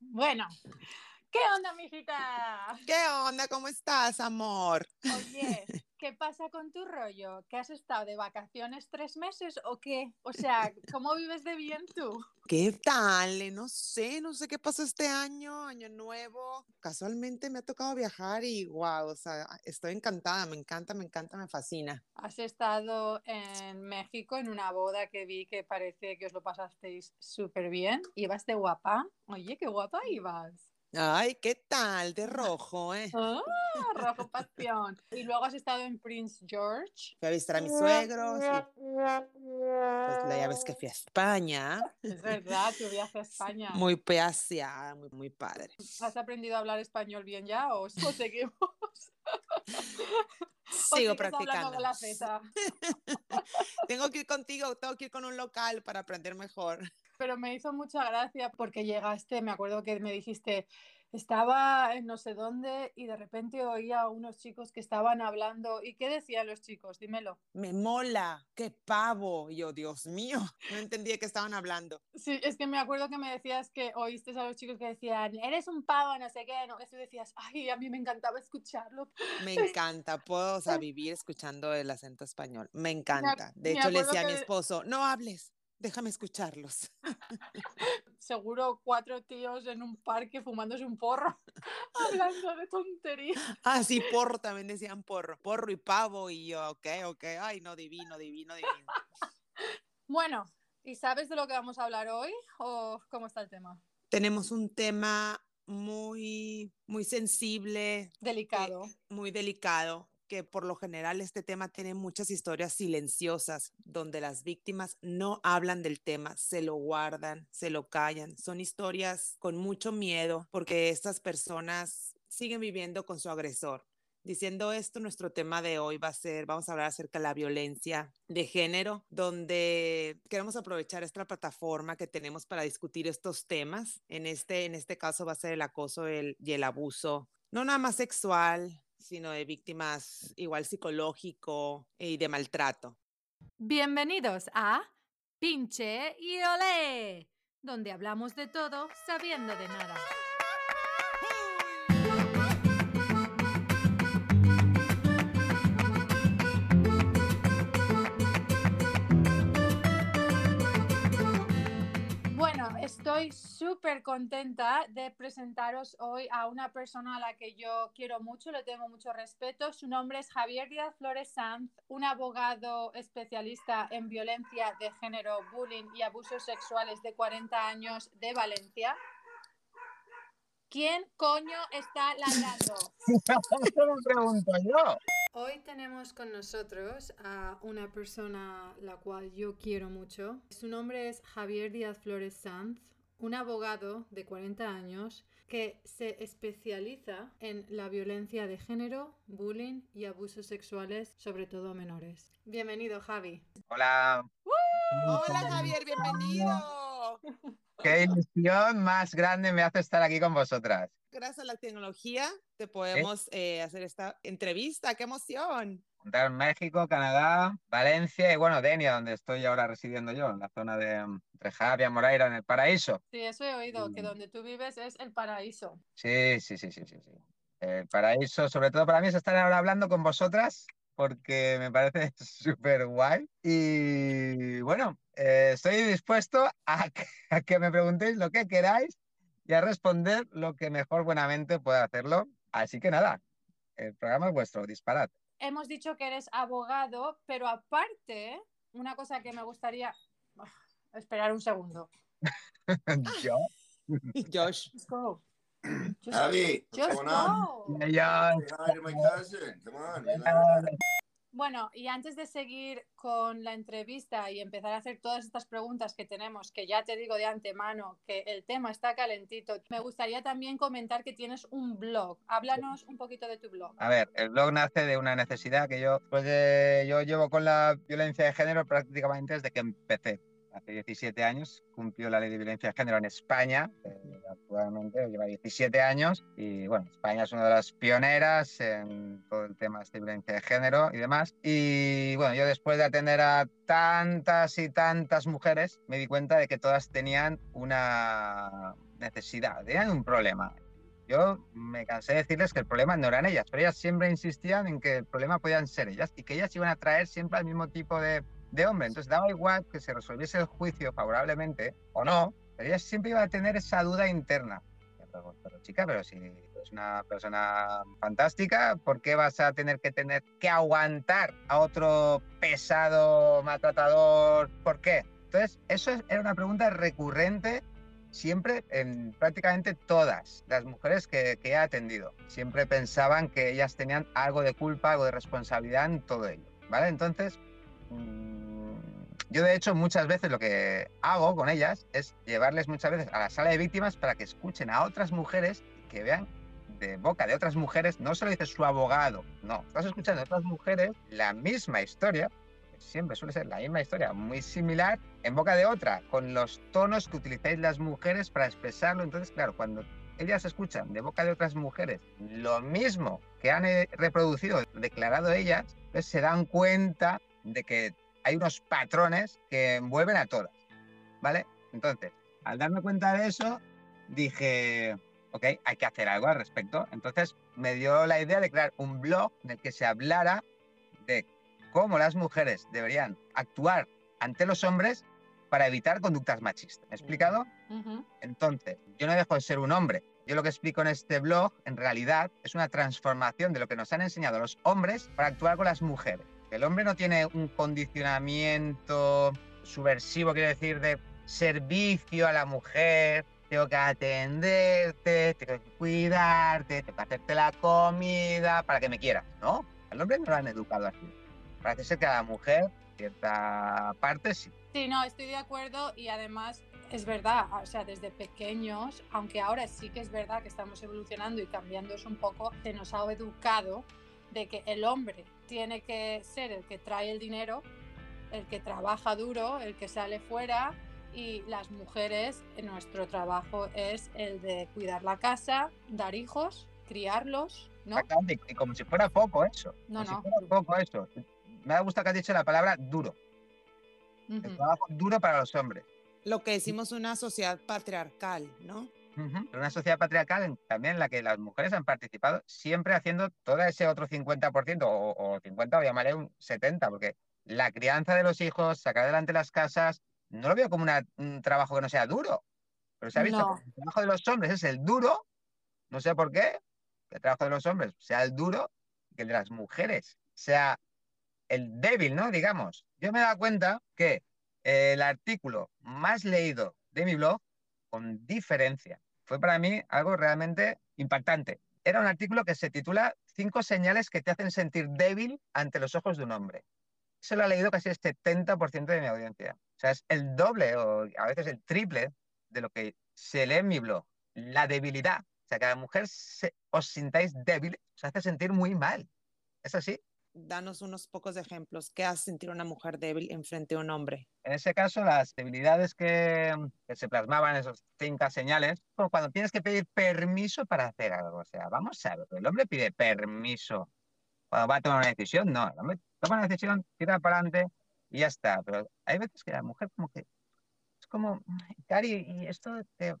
Bueno, ¿qué onda, mijita? ¿Qué onda? ¿Cómo estás, amor? Oye, ¿qué pasa con tu rollo? ¿Que has estado de vacaciones tres meses o qué? O sea, ¿cómo vives de bien tú? ¿Qué tal? No sé, no sé qué pasó este año, año nuevo. Casualmente me ha tocado viajar y wow, o sea, estoy encantada, me encanta, me encanta, me fascina. Has estado en México en una boda que vi que parece que os lo pasasteis súper bien. ¿Ibas de guapa? Oye, qué guapa ibas. Ay, ¿qué tal? De rojo, ¿eh? Ah, rojo pasión. Y luego has estado en Prince George. Fui a visitar a mis suegros y pues ya ves que fui a España. Es verdad, tu viaje a España. Muy peaseada, muy, muy padre. ¿Has aprendido a hablar español bien ya o, seguimos? ¿O Sigo practicando. con la? Tengo que ir contigo, tengo que ir con un local para aprender mejor. Pero me hizo mucha gracia porque llegaste, me acuerdo que me dijiste, estaba en no sé dónde y de repente oía a unos chicos que estaban hablando. ¿Y qué decían los chicos? Dímelo. Me mola, qué pavo. Y yo, Dios mío, no entendía qué estaban hablando. Sí, es que me acuerdo que me decías que oíste a los chicos que decían, eres un pavo, no sé qué, no, eso decías, ay, a mí me encantaba escucharlo. Me encanta, puedo o sea, vivir escuchando el acento español. Me encanta. De me hecho, le decía a mi que- esposo, no hables, déjame escucharlos. Seguro cuatro tíos en un parque fumándose un porro, hablando de tonterías. Ah, sí, porro también decían porro. Porro y pavo. Y yo, ok, ok. Ay, no, divino, divino, divino. Bueno, ¿y sabes de lo que vamos a hablar hoy o cómo está el tema? Tenemos un tema muy, muy sensible, Delicado. muy delicado, que por lo general este tema tiene muchas historias silenciosas, donde las víctimas no hablan del tema, se lo guardan, se lo callan. Son historias con mucho miedo porque estas personas siguen viviendo con su agresor. Diciendo esto, nuestro tema de hoy va a ser, vamos a hablar acerca de la violencia de género, donde queremos aprovechar esta plataforma que tenemos para discutir estos temas. En este, en este caso va a ser el acoso el- y el abuso, no nada más sexual, sino de víctimas igual psicológico y de maltrato. Bienvenidos a Pinche y Olé, donde hablamos de todo sabiendo de nada. Estoy súper contenta de presentaros hoy a una persona a la que yo quiero mucho, le tengo mucho respeto. Su nombre es Javier Díaz Flores Sanz, un abogado especialista en violencia de género, bullying y abusos sexuales de 40 años de Valencia. ¿Quién coño está ladrando? Eso me pregunto yo. Hoy tenemos con nosotros a una persona la cual yo quiero mucho. Su nombre es Javier Díaz Flores Sanz, un abogado de 40 años que se especializa en la violencia de género, bullying y abusos sexuales, sobre todo a menores. Bienvenido, Javi. Hola. Hola Javier, bienvenido. Qué ilusión más grande me hace estar aquí con vosotras. Gracias a la tecnología te podemos eh, hacer esta entrevista. ¡Qué emoción! México, Canadá, Valencia y bueno, Denia, donde estoy ahora residiendo yo, en la zona de mm, entre Javia, Moraira, en el paraíso. Sí, eso he oído, que donde tú vives es el paraíso. Sí, sí, sí, sí, sí, sí. El paraíso, sobre todo para mí, es estar ahora hablando con vosotras porque me parece súper guay. Y bueno, eh, estoy dispuesto a que, a que me preguntéis lo que queráis y a responder lo que mejor buenamente pueda hacerlo. Así que nada, el programa es vuestro, disparad. Hemos dicho que eres abogado, pero aparte, una cosa que me gustaría... Esperar un segundo. Yo, Josh. Just go. Just, Abby, what's just going on? go. yo, Say hi to my cousin. Come on? Bueno, y antes de seguir con la entrevista y empezar a hacer todas estas preguntas que tenemos, que ya te digo de antemano que el tema está calentito, me gustaría también comentar que tienes un blog. Háblanos un poquito de tu blog. A ver, el blog nace de una necesidad que yo, pues de- yo llevo con la violencia de género prácticamente desde que empecé. Hace 17 años cumplió la ley de violencia de género en España, eh, actualmente lleva 17 años y bueno, España es una de las pioneras en todo el tema de violencia de género y demás. Y bueno, yo después de atender a tantas y tantas mujeres me di cuenta de que todas tenían una necesidad tenían un problema. Yo me cansé de decirles que el problema no eran ellas, pero ellas siempre insistían en que el problema podían ser ellas y que ellas iban a traer siempre al mismo tipo de, de hombre. Entonces daba igual que se resolviese el juicio favorablemente o no, pero ellas siempre iban a tener esa duda interna. Pero, pero chica, pero si es una persona fantástica, ¿por qué vas a tener que tener que aguantar a otro pesado maltratador? ¿Por qué? Entonces, eso era una pregunta recurrente siempre en prácticamente todas las mujeres que, que, he atendido. Siempre pensaban que ellas tenían algo de culpa, algo de responsabilidad en todo ello. ¿Vale? Entonces, yo de hecho muchas veces lo que hago con ellas es llevarles muchas veces a la sala de víctimas para que escuchen a otras mujeres y que vean de boca de otras mujeres, no solo dice su abogado, no, estás escuchando a otras mujeres la misma historia, siempre suele ser la misma historia, muy similar, en boca de otra, con los tonos que utilizáis las mujeres para expresarlo. Entonces, claro, cuando ellas escuchan de boca de otras mujeres lo mismo que han eh, reproducido, declarado ellas, pues se dan cuenta de que hay unos patrones que envuelven a todas, ¿vale? Entonces, al darme cuenta de eso, dije, ok, hay que hacer algo al respecto. Entonces me dio la idea de crear un blog en el que se hablara de cómo las mujeres deberían actuar ante los hombres para evitar conductas machistas. ¿Me he explicado? Uh -huh. Entonces, yo no dejo de ser un hombre. Yo lo que explico en este blog, en realidad, es una transformación de lo que nos han enseñado los hombres para actuar con las mujeres. El hombre no tiene un condicionamiento subversivo, quiero decir, de servicio a la mujer, tengo que atenderte, tengo que cuidarte, tengo que hacerte la comida para que me quieras, ¿no? Al hombre no lo han educado así. Parece ser que a la mujer, cierta parte, sí. Sí, no, estoy de acuerdo y además es verdad, o sea, desde pequeños, aunque ahora sí que es verdad que estamos evolucionando y cambiando eso un poco, se nos ha educado de que el hombre tiene que ser el que trae el dinero, el que trabaja duro, el que sale fuera y las mujeres, nuestro trabajo es el de cuidar la casa, dar hijos, criarlos, ¿no? Y como si fuera poco eso. No, como no. Si fuera poco eso. Me ha gustado que has dicho la palabra duro. Uh -huh. El trabajo duro para los hombres. Lo que decimos una sociedad patriarcal, ¿no? Uh -huh. Una sociedad patriarcal también en la que las mujeres han participado siempre haciendo todo ese otro 50% o, o 50 o llamaré un 70, porque la crianza de los hijos, sacar adelante las casas, no lo veo como una, un trabajo que no sea duro. Pero se ha visto No. que el trabajo de los hombres es el duro, no sé por qué, que el trabajo de los hombres sea el duro que el de las mujeres sea el débil, ¿no? Digamos. Yo me he dado cuenta que el artículo más leído de mi blog, con diferencia, fue para mí algo realmente impactante. Era un artículo que se titula Cinco señales que te hacen sentir débil ante los ojos de un hombre. Eso lo ha leído casi el 70% de mi audiencia. O sea, es el doble o a veces el triple de lo que se lee en mi blog. La debilidad. O sea, que a la mujer se, os sintáis débil os hace sentir muy mal. ¿Es así? Danos unos pocos ejemplos. ¿Qué hace sentir una mujer débil enfrente a un hombre? En ese caso, las debilidades que, que se plasmaban en esos cinco señales, como cuando tienes que pedir permiso para hacer algo. O sea, vamos a ver, el hombre pide permiso cuando va a tomar una decisión. No, el hombre toma una decisión, tira para adelante y ya está. Pero hay veces que la mujer como que es como, Cari, ¿y esto te,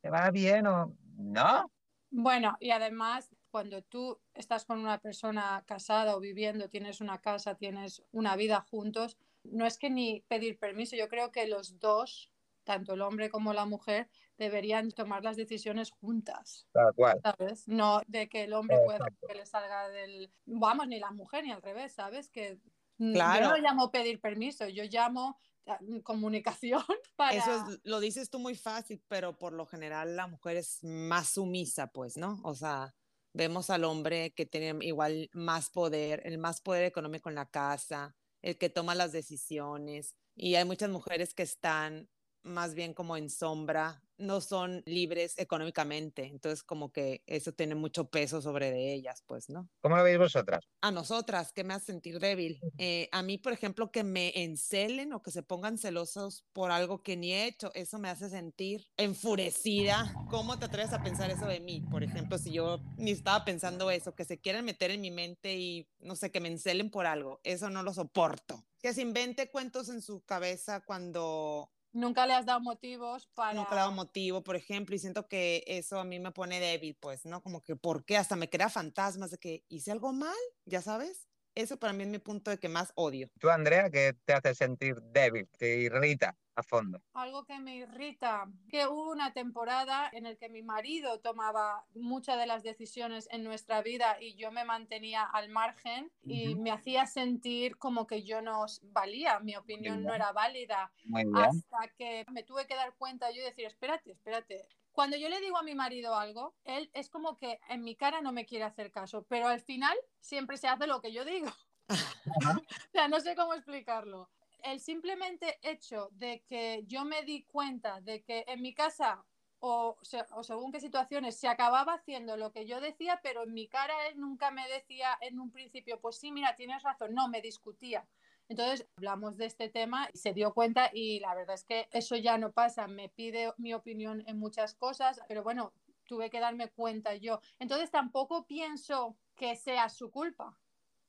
te va bien o no? Bueno, y además, cuando tú estás con una persona casada o viviendo, tienes una casa, tienes una vida juntos, no es que ni pedir permiso, yo creo que los dos, tanto el hombre como la mujer, deberían tomar las decisiones juntas, Tal cual. ¿sabes? No de que el hombre pueda que le salga del... Vamos, ni la mujer ni al revés, ¿sabes? Que mm, Claro. yo no llamo pedir permiso, yo llamo ah, comunicación para... Eso es, lo dices tú muy fácil, pero por lo general la mujer es más sumisa, pues, ¿no? O sea, vemos al hombre que tiene igual más poder, el más poder económico en la casa, el que toma las decisiones, y hay muchas mujeres que están más bien como en sombra, no son libres económicamente, entonces como que eso tiene mucho peso sobre de ellas, pues, ¿no? ¿Cómo lo veis vosotras? a nosotras, que me hace sentir débil. Eh, a mí, por ejemplo, que me encelen o que se pongan celosos por algo que ni he hecho, eso me hace sentir enfurecida. ¿Cómo te atreves a pensar eso de mí? Por ejemplo, si yo ni estaba pensando eso, que se quieren meter en mi mente y, no sé, que me encelen por algo, eso no lo soporto. Que se invente cuentos en su cabeza cuando Nunca le has dado motivos para... Nunca le he dado motivo, por ejemplo, y siento que eso a mí me pone débil, pues, ¿no? Como que, ¿por qué? Hasta me crea fantasmas de que hice algo mal, ya sabes. Eso para mí es mi punto de que más odio. Tú, Andrea, ¿qué te hace sentir débil? ¿Te irrita a fondo? Algo que me irrita, que hubo una temporada en la que mi marido tomaba muchas de las decisiones en nuestra vida y yo me mantenía al margen y Ujú. me hacía sentir como que yo no valía, mi opinión no era válida, Muy bien. hasta que me tuve que dar cuenta yo y decir, espérate, espérate. Cuando yo le digo a mi marido algo, él es como que en mi cara no me quiere hacer caso, pero al final siempre se hace lo que yo digo. O sea, no sé cómo explicarlo. El simplemente hecho de que yo me di cuenta de que en mi casa o, se- o según qué situaciones se acababa haciendo lo que yo decía, pero en mi cara él nunca me decía en un principio, pues sí, mira, tienes razón, no, me discutía. Entonces hablamos de este tema y se dio cuenta y la verdad es que eso ya no pasa, me pide mi opinión en muchas cosas, pero bueno, tuve que darme cuenta yo. Entonces tampoco pienso que sea su culpa,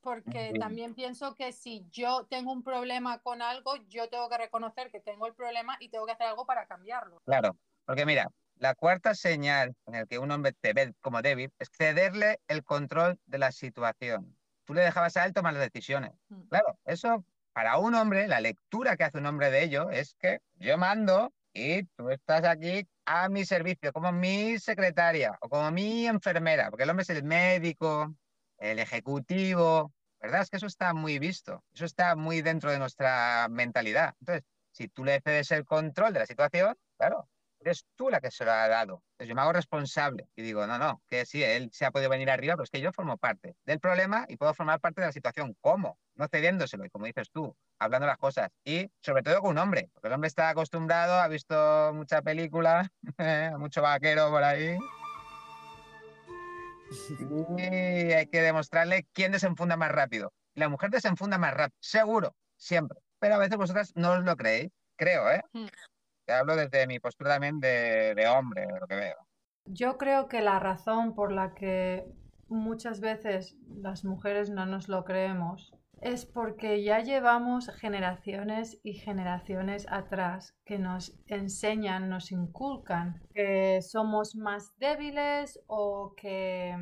porque también pienso que si yo tengo un problema con algo, yo tengo que reconocer que tengo el problema y tengo que hacer algo para cambiarlo. Claro, porque mira, la cuarta señal en la que un hombre te ve como débil es cederle el control de la situación. Tú le dejabas a él tomar las decisiones. Mm. Claro, eso para un hombre, la lectura que hace un hombre de ello es que yo mando y tú estás aquí a mi servicio, como mi secretaria o como mi enfermera, porque el hombre es el médico, el ejecutivo, ¿verdad? Es que eso está muy visto, eso está muy dentro de nuestra mentalidad. Entonces, si tú le cedes el control de la situación, claro, eres tú la que se lo ha dado. Entonces yo me hago responsable y digo, no, no, que sí, él se ha podido venir arriba, pero es que yo formo parte del problema y puedo formar parte de la situación. ¿Cómo? No cediéndoselo, y como dices tú, hablando las cosas. Y sobre todo con un hombre, porque el hombre está acostumbrado, ha visto mucha película, mucho vaquero por ahí. Y hay que demostrarle quién desenfunda más rápido. La mujer desenfunda más rápido, seguro, siempre. Pero a veces vosotras no os lo creéis, creo, ¿eh? Hablo desde mi postura también de, de hombre, de lo que veo. Yo creo que la razón por la que muchas veces las mujeres no nos lo creemos es porque ya llevamos generaciones y generaciones atrás que nos enseñan, nos inculcan que somos más débiles o que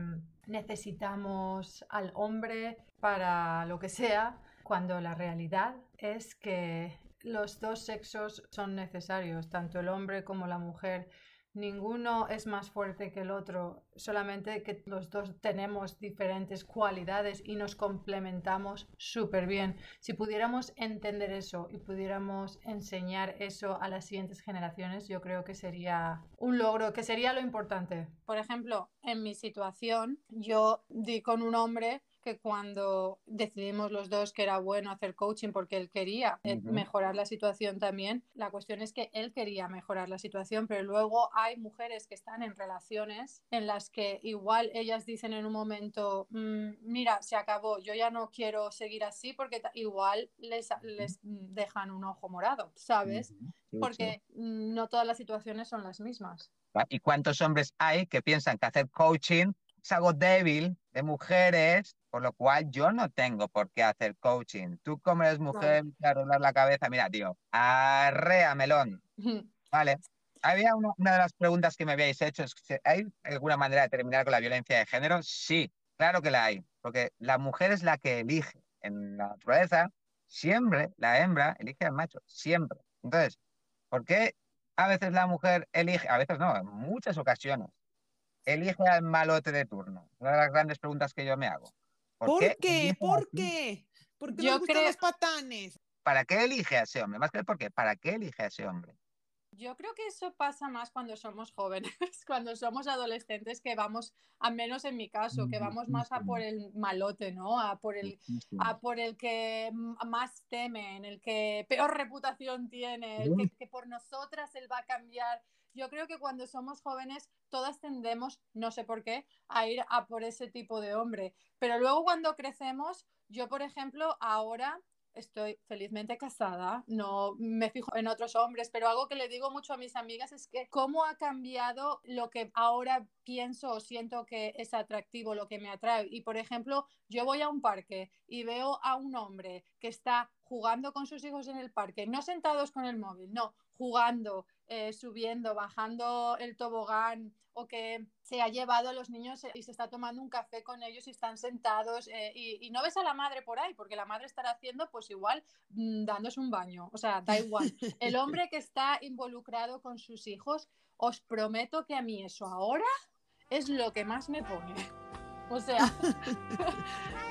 necesitamos al hombre para lo que sea, cuando la realidad es que los dos sexos son necesarios, tanto el hombre como la mujer. Ninguno es más fuerte que el otro, solamente que los dos tenemos diferentes cualidades y nos complementamos súper bien. Si pudiéramos entender eso y pudiéramos enseñar eso a las siguientes generaciones, yo creo que sería un logro, que sería lo importante. Por ejemplo, en mi situación, yo di con un hombre que cuando decidimos los dos que era bueno hacer coaching porque él quería eh, Ujú. mejorar la situación también, la cuestión es que él quería mejorar la situación, pero luego hay mujeres que están en relaciones en las que igual ellas dicen en un momento, "Mm, mira, se acabó, yo ya no quiero seguir así porque igual les, les dejan un ojo morado, ¿sabes? Sí, sí. Porque mm, no todas las situaciones son las mismas. ¿Va? ¿Y cuántos hombres hay que piensan que hacer coaching es algo débil de mujeres, por lo cual yo no tengo por qué hacer coaching? Tú como eres mujer, te arreglar la cabeza, mira, tío, arrea melón, ¿vale? Había una, una de las preguntas que me habíais hecho, es ¿hay alguna manera de terminar con la violencia de género? Sí, claro que la hay, porque la mujer es la que elige. En la naturaleza, siempre la hembra elige al macho, siempre. Entonces, ¿por qué a veces la mujer elige, a veces no, en muchas ocasiones, elige al malote de turno? Una de las grandes preguntas que yo me hago. ¿Por qué? elige ¿Por qué? ¿Por qué Yo gustan creo- los patanes? ¿Para qué elige a ese hombre? Más que el por qué, ¿para qué elige a ese hombre? Yo creo que eso pasa más cuando somos jóvenes, cuando somos adolescentes, que vamos, al menos en mi caso, que vamos más a por el malote, ¿no? A por el, a por el que más temen, el que peor reputación tiene, el que, que por nosotras él va a cambiar. Yo creo que cuando somos jóvenes todas tendemos, no sé por qué, a ir a por ese tipo de hombre. Pero luego cuando crecemos, yo por ejemplo ahora estoy felizmente casada, no me fijo en otros hombres, pero algo que le digo mucho a mis amigas es que cómo ha cambiado lo que ahora pienso o siento que es atractivo, lo que me atrae. Y por ejemplo, yo voy a un parque y veo a un hombre que está jugando con sus hijos en el parque, no sentados con el móvil, no, jugando, eh, subiendo, bajando el tobogán o que se ha llevado a los niños y se está tomando un café con ellos y están sentados eh, y, y no ves a la madre por ahí, porque la madre estará haciendo pues igual mm, dándose un baño, o sea, da igual. El hombre que está involucrado con sus hijos, os prometo que a mí eso ahora es lo que más me pone. O sea,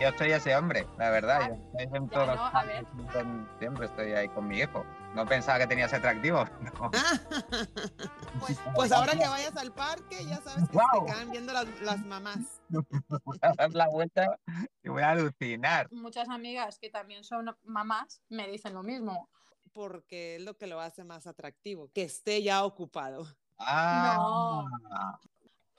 Yo soy ese hombre, la verdad. Yo estoy en Ya, todos no, los a ver. planes, con- siempre estoy ahí con mi hijo. No pensaba que tenía ese atractivo. No. pues, Pues ahora que vayas al parque, ya sabes que Guau. se quedan viendo las, las mamás. Voy a dar la vuelta y voy a alucinar. muchas amigas que también son mamás me dicen lo mismo. Porque es lo que lo hace más atractivo, que esté ya ocupado. Ah,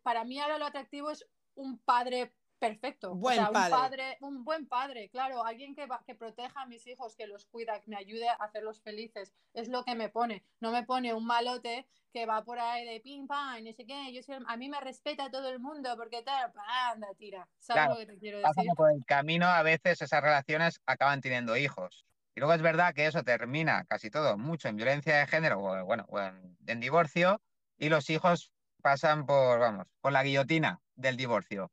Para mí ahora lo atractivo es un padre perfecto. Buen o sea, padre. Un, padre, un buen padre, claro, alguien que, va- que proteja a mis hijos, que los cuida, que me ayude a hacerlos felices. Es lo que me pone. No me pone un malote que va por ahí de pim pam, no sé qué. Yo soy el- a mí me respeta todo el mundo porque tal, anda, tira. ¿Sabes Claro, lo que te quiero decir? por el camino a veces esas relaciones acaban teniendo hijos. Y luego es verdad que eso termina casi todo mucho en violencia de género o, bueno, o en, en divorcio y los hijos pasan por, vamos, por la guillotina del divorcio.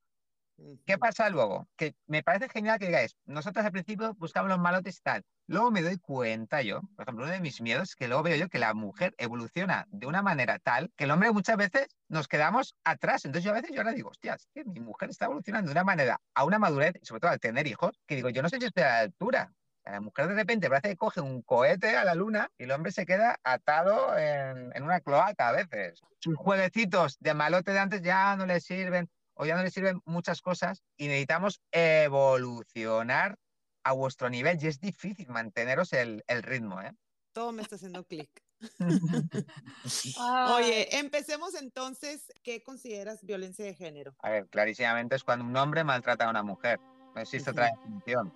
¿Qué pasa luego? Que me parece genial que digáis, nosotros al principio buscamos los malotes y tal. Luego me doy cuenta yo, por ejemplo, uno de mis miedos es que luego veo yo que la mujer evoluciona de una manera tal que el hombre muchas veces nos quedamos atrás. Entonces yo a veces yo ahora digo, hostia, es que mi mujer está evolucionando de una manera a una madurez, sobre todo al tener hijos, que digo, yo no sé si estoy a la altura. La mujer de repente parece que coge un cohete a la luna y el hombre se queda atado en, en una cloaca a veces. Sus jueguecitos de malote de antes ya no le sirven o ya no le sirven muchas cosas y necesitamos evolucionar a vuestro nivel y es difícil manteneros el, el ritmo, ¿eh? Todo me está haciendo clic. Oye, empecemos entonces. ¿Qué consideras violencia de género? A ver, clarísimamente es cuando un hombre maltrata a una mujer. No existe otra definición.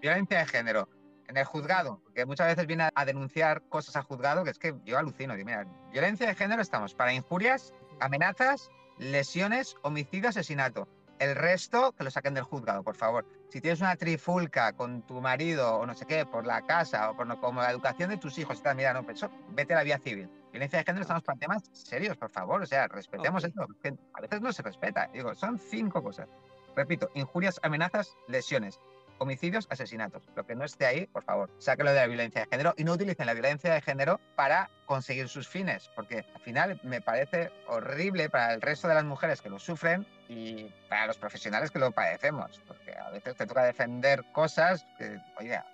Violencia de género. En el juzgado, que muchas veces viene a denunciar cosas al juzgado, que es que yo alucino. Digo, mira, violencia de género estamos para injurias, amenazas, lesiones, homicidio, asesinato. El resto, que lo saquen del juzgado, por favor. Si tienes una trifulca con tu marido o no sé qué, por la casa o por no- como la educación de tus hijos mira, no, pues eso, vete a la vía civil. Violencia de género, estamos para temas serios, por favor. O sea, respetemos esto. que a veces no se respeta. Digo, son cinco cosas. Repito, injurias, amenazas, lesiones, homicidios, asesinatos. Lo que no esté ahí, por favor, sáquelo de la violencia de género y no utilicen la violencia de género para conseguir sus fines, porque al final me parece horrible para el resto de las mujeres que lo sufren y para los profesionales que lo padecemos, porque a veces te toca defender cosas que, oiga,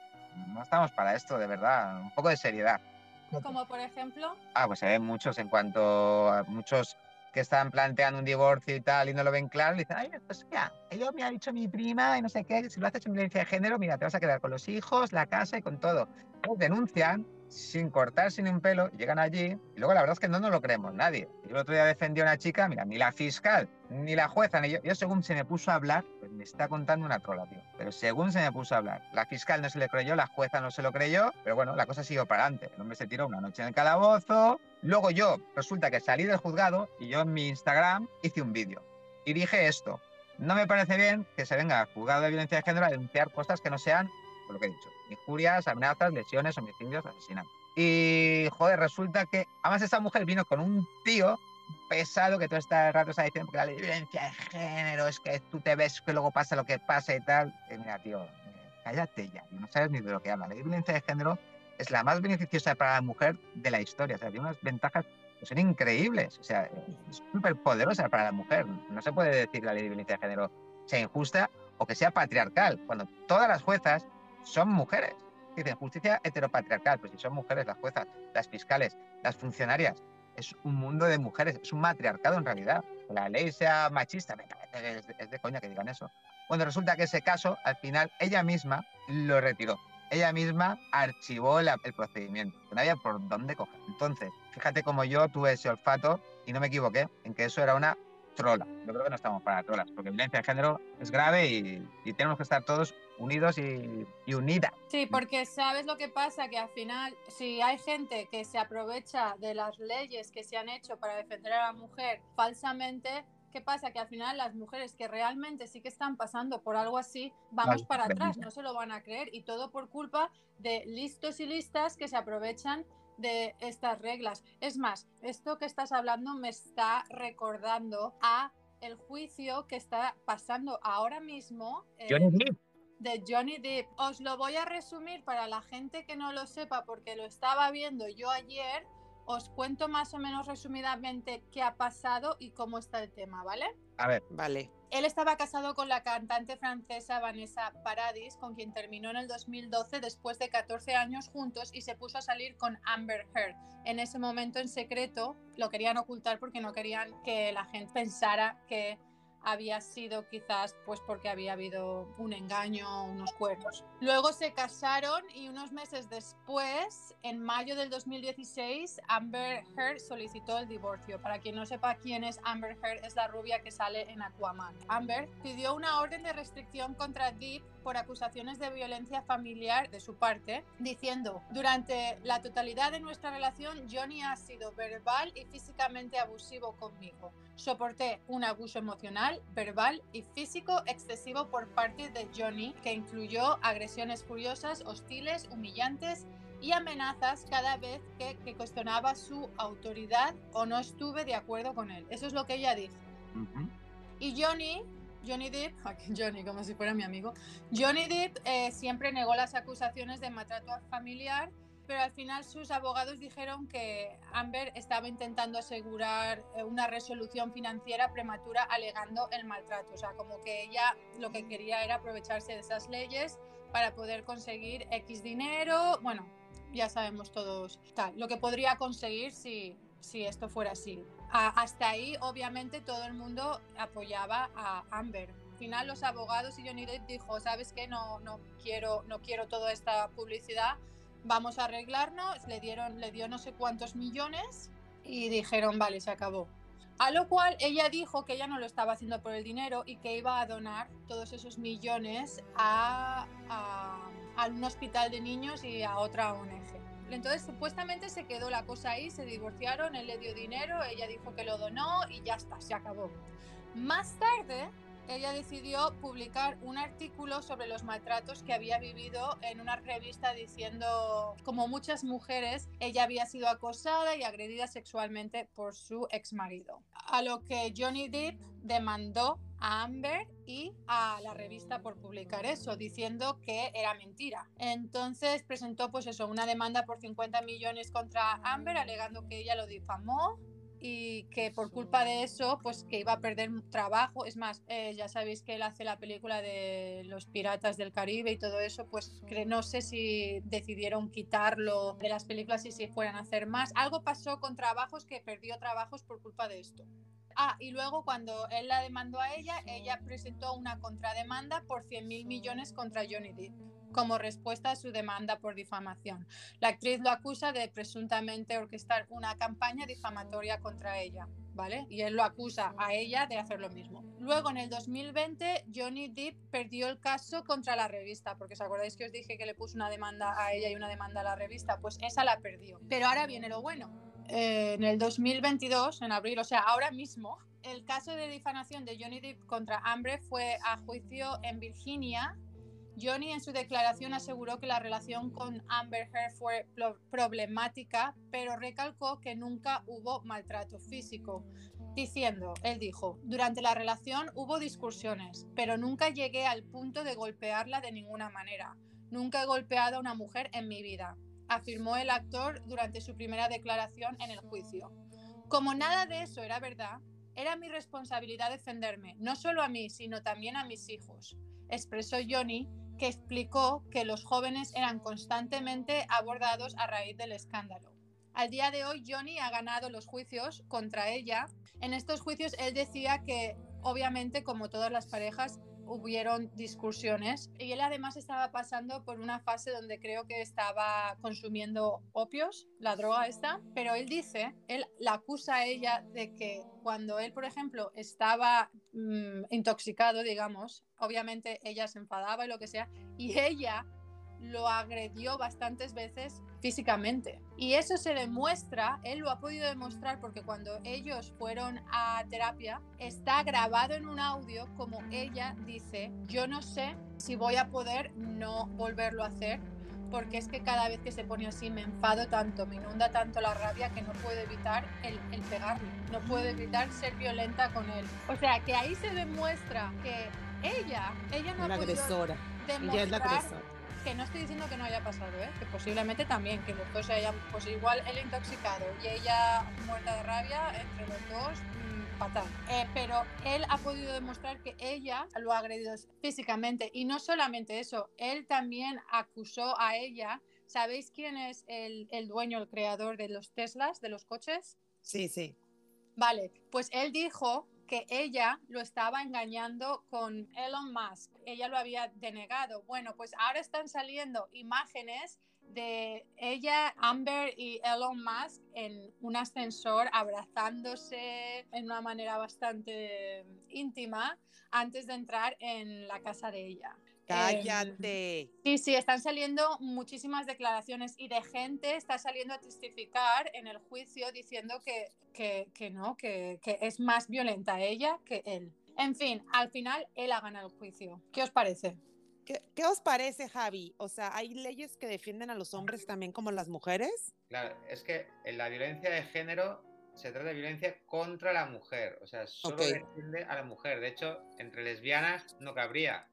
no estamos para esto, de verdad, un poco de seriedad. como por ejemplo, Ah, pues se ven muchos en cuanto a muchos que están planteando un divorcio y tal y no lo ven claro, dicen, ay, pues mira, ello me ha dicho mi prima y no sé qué, si lo haces en violencia de género, mira, te vas a quedar con los hijos, la casa y con todo. Denuncian sin cortarse ni un pelo, llegan allí y luego la verdad es que no nos lo creemos nadie. Yo el otro día defendí a una chica, mira, ni la fiscal, ni la jueza, ni yo, yo según se me puso a hablar, pues me está contando una trola, tío. Pero según se me puso a hablar, la fiscal no se le creyó, la jueza no se lo creyó, pero bueno, la cosa siguió para adelante. El hombre se tiró una noche en el calabozo, luego yo, resulta que salí del juzgado y yo en mi Instagram hice un vídeo y dije esto. No me parece bien que se venga al juzgado de violencia de género a denunciar cosas que no sean, por lo que he dicho, injurias, amenazas, lesiones, homicidios, asesinatos. Y, joder, resulta que, además esa mujer vino con un tío pesado que todo este rato está diciendo que la violencia de género es que tú te ves que luego pasa lo que pasa y tal. Y mira, tío, cállate ya, no sabes ni de lo que habla. La violencia de género es la más beneficiosa para la mujer de la historia. O sea, tiene unas ventajas que son increíbles. O sea, es súper poderosa para la mujer. No se puede decir que la violencia de género sea injusta o que sea patriarcal, cuando todas las juezas son mujeres. Dicen justicia heteropatriarcal, pues si son mujeres las juezas, las fiscales, las funcionarias, es un mundo de mujeres, es un matriarcado en realidad. La ley sea machista, me parece es es de coña que digan eso. Bueno, resulta que ese caso, al final, ella misma lo retiró. Ella misma archivó el procedimiento, no había por dónde coger. Entonces, fíjate cómo yo tuve ese olfato y no me equivoqué en que eso era una trola. Yo creo que no estamos para trolas, porque violencia de género es grave y, y tenemos que estar todos unidos y, y unidas. Sí, porque sabes lo que pasa, que al final, si hay gente que se aprovecha de las leyes que se han hecho para defender a la mujer falsamente, ¿qué pasa? Que al final las mujeres que realmente sí que están pasando por algo así, vamos para atrás, no se lo van a creer y todo por culpa de listos y listas que se aprovechan de estas reglas. Es más, esto que estás hablando me está recordando a el juicio que está pasando ahora mismo. eh, Johnny Depp. de Johnny Depp. Os lo voy a resumir para la gente que no lo sepa porque lo estaba viendo yo ayer. Os cuento más o menos resumidamente qué ha pasado y cómo está el tema, ¿vale? A ver, Vale. Él estaba casado con la cantante francesa Vanessa Paradis, con quien terminó en el 2012 después de 14 años juntos y se puso a salir con Amber Heard. En ese momento en secreto lo querían ocultar porque no querían que la gente pensara que había sido quizás pues porque había habido un engaño unos cuernos. Luego se casaron y unos meses después, en mayo del 2016, Amber Heard solicitó el divorcio. Para quien no sepa quién es Amber Heard, es la rubia que sale en Aquaman. Amber pidió una orden de restricción contra Depp por acusaciones de violencia familiar de su parte, diciendo, durante la totalidad de nuestra relación, Johnny ha sido verbal y físicamente abusivo conmigo. Soporté un abuso emocional, verbal y físico excesivo por parte de Johnny, que incluyó agresiones furiosas, hostiles, humillantes y amenazas cada vez que, que cuestionaba su autoridad o no estuve de acuerdo con él. Eso es lo que ella dice. ujú, Y Johnny, Johnny Depp, Johnny como si fuera mi amigo, Johnny Depp eh, siempre negó las acusaciones de maltrato familiar, pero al final sus abogados dijeron que Amber estaba intentando asegurar eh, una resolución financiera prematura alegando el maltrato, o sea, como que ella lo que quería era aprovecharse de esas leyes para poder conseguir X dinero, bueno, ya sabemos todos lo que podría conseguir si, si esto fuera así. Hasta ahí, obviamente, todo el mundo apoyaba a Amber. Al final, los abogados y Johnny Depp dijo, ¿sabes qué? No, no, quiero, no quiero toda esta publicidad, vamos a arreglarnos. Le, dieron, le dio no sé cuántos millones y dijeron, vale, se acabó. A lo cual ella dijo que ella no lo estaba haciendo por el dinero y que iba a donar todos esos millones a, a- a un hospital de niños y a otra ONG. Entonces supuestamente se quedó la cosa ahí, se divorciaron, él le dio dinero, ella dijo que lo donó y ya está, se acabó. Más tarde, ella decidió publicar un artículo sobre los maltratos que había vivido en una revista diciendo, como muchas mujeres, ella había sido acosada y agredida sexualmente por su ex marido. A lo que Johnny Depp demandó a Amber y a la revista por publicar eso, diciendo que era mentira. Entonces presentó pues eso, una demanda por 50 millones contra Amber, alegando que ella lo difamó y que por culpa de eso, pues que iba a perder trabajo. Es más, eh, ya sabéis que él hace la película de los piratas del Caribe y todo eso, pues que no sé si decidieron quitarlo de las películas y si fueran a hacer más. Algo pasó con trabajos que perdió trabajos por culpa de esto. Ah, y luego cuando él la demandó a ella, ella presentó una contrademanda por 100 mil millones contra Johnny Depp como respuesta a su demanda por difamación. La actriz lo acusa de presuntamente orquestar una campaña difamatoria contra ella, ¿vale? Y él lo acusa a ella de hacer lo mismo. Luego, en el 2020, Johnny Depp perdió el caso contra la revista, porque os acordáis que os dije que le puso una demanda a ella y una demanda a la revista, pues esa la perdió. Pero ahora viene lo bueno. Eh, en el 2022, en abril, o sea, ahora mismo, el caso de difamación de Johnny Depp contra Amber fue a juicio en Virginia Johnny en su declaración aseguró que la relación con Amber Heard fue pro- problemática, pero recalcó que nunca hubo maltrato físico, diciendo, él dijo, durante la relación hubo discusiones, pero nunca llegué al punto de golpearla de ninguna manera. Nunca he golpeado a una mujer en mi vida, afirmó el actor durante su primera declaración en el juicio. Como nada de eso era verdad, era mi responsabilidad defenderme, no solo a mí, sino también a mis hijos, expresó Johnny, que explicó que los jóvenes eran constantemente abordados a raíz del escándalo. Al día de hoy, Johnny ha ganado los juicios contra ella. En estos juicios, él decía que, obviamente, como todas las parejas, hubieron discusiones y él además estaba pasando por una fase donde creo que estaba consumiendo opios, la droga esta, pero él dice, él la acusa a ella de que cuando él, por ejemplo, estaba mm, intoxicado, digamos, obviamente ella se enfadaba y lo que sea, y ella lo agredió bastantes veces físicamente. Y eso se demuestra, él lo ha podido demostrar porque cuando ellos fueron a terapia, está grabado en un audio como ella dice, yo no sé si voy a poder no volverlo a hacer porque es que cada vez que se pone así me enfado tanto, me inunda tanto la rabia que no puedo evitar el, el pegarle, no puedo evitar ser violenta con él. O sea, que ahí se demuestra que ella, ella no ha podido agresora. Ella es la agresora. Que no estoy diciendo que no haya pasado, ¿eh? que posiblemente también, que los dos se hayan, pues igual él intoxicado y ella muerta de rabia, entre los dos, mm, fatal. Eh, pero él ha podido demostrar que ella lo ha agredido físicamente y no solamente eso, él también acusó a ella. ¿Sabéis quién es el, el dueño, el creador de los Teslas, de los coches? Sí, sí. Vale, pues él dijo que ella lo estaba engañando con Elon Musk. Ella lo había denegado. Bueno, pues ahora están saliendo imágenes de ella, Amber y Elon Musk en un ascensor abrazándose en una manera bastante íntima antes de entrar en la casa de ella. Cállate. Sí, sí, están saliendo muchísimas declaraciones y de gente está saliendo a testificar en el juicio diciendo que, que, que no, que, que es más violenta ella que él. En fin, al final él ha ganado el juicio. ¿Qué os parece? ¿Qué, qué os parece, Javi? O sea, ¿hay leyes que defienden a los hombres también como las mujeres? Claro, es que en la violencia de género se trata de violencia contra la mujer, o sea, solo Ok. defiende a la mujer. De hecho, entre lesbianas no cabría,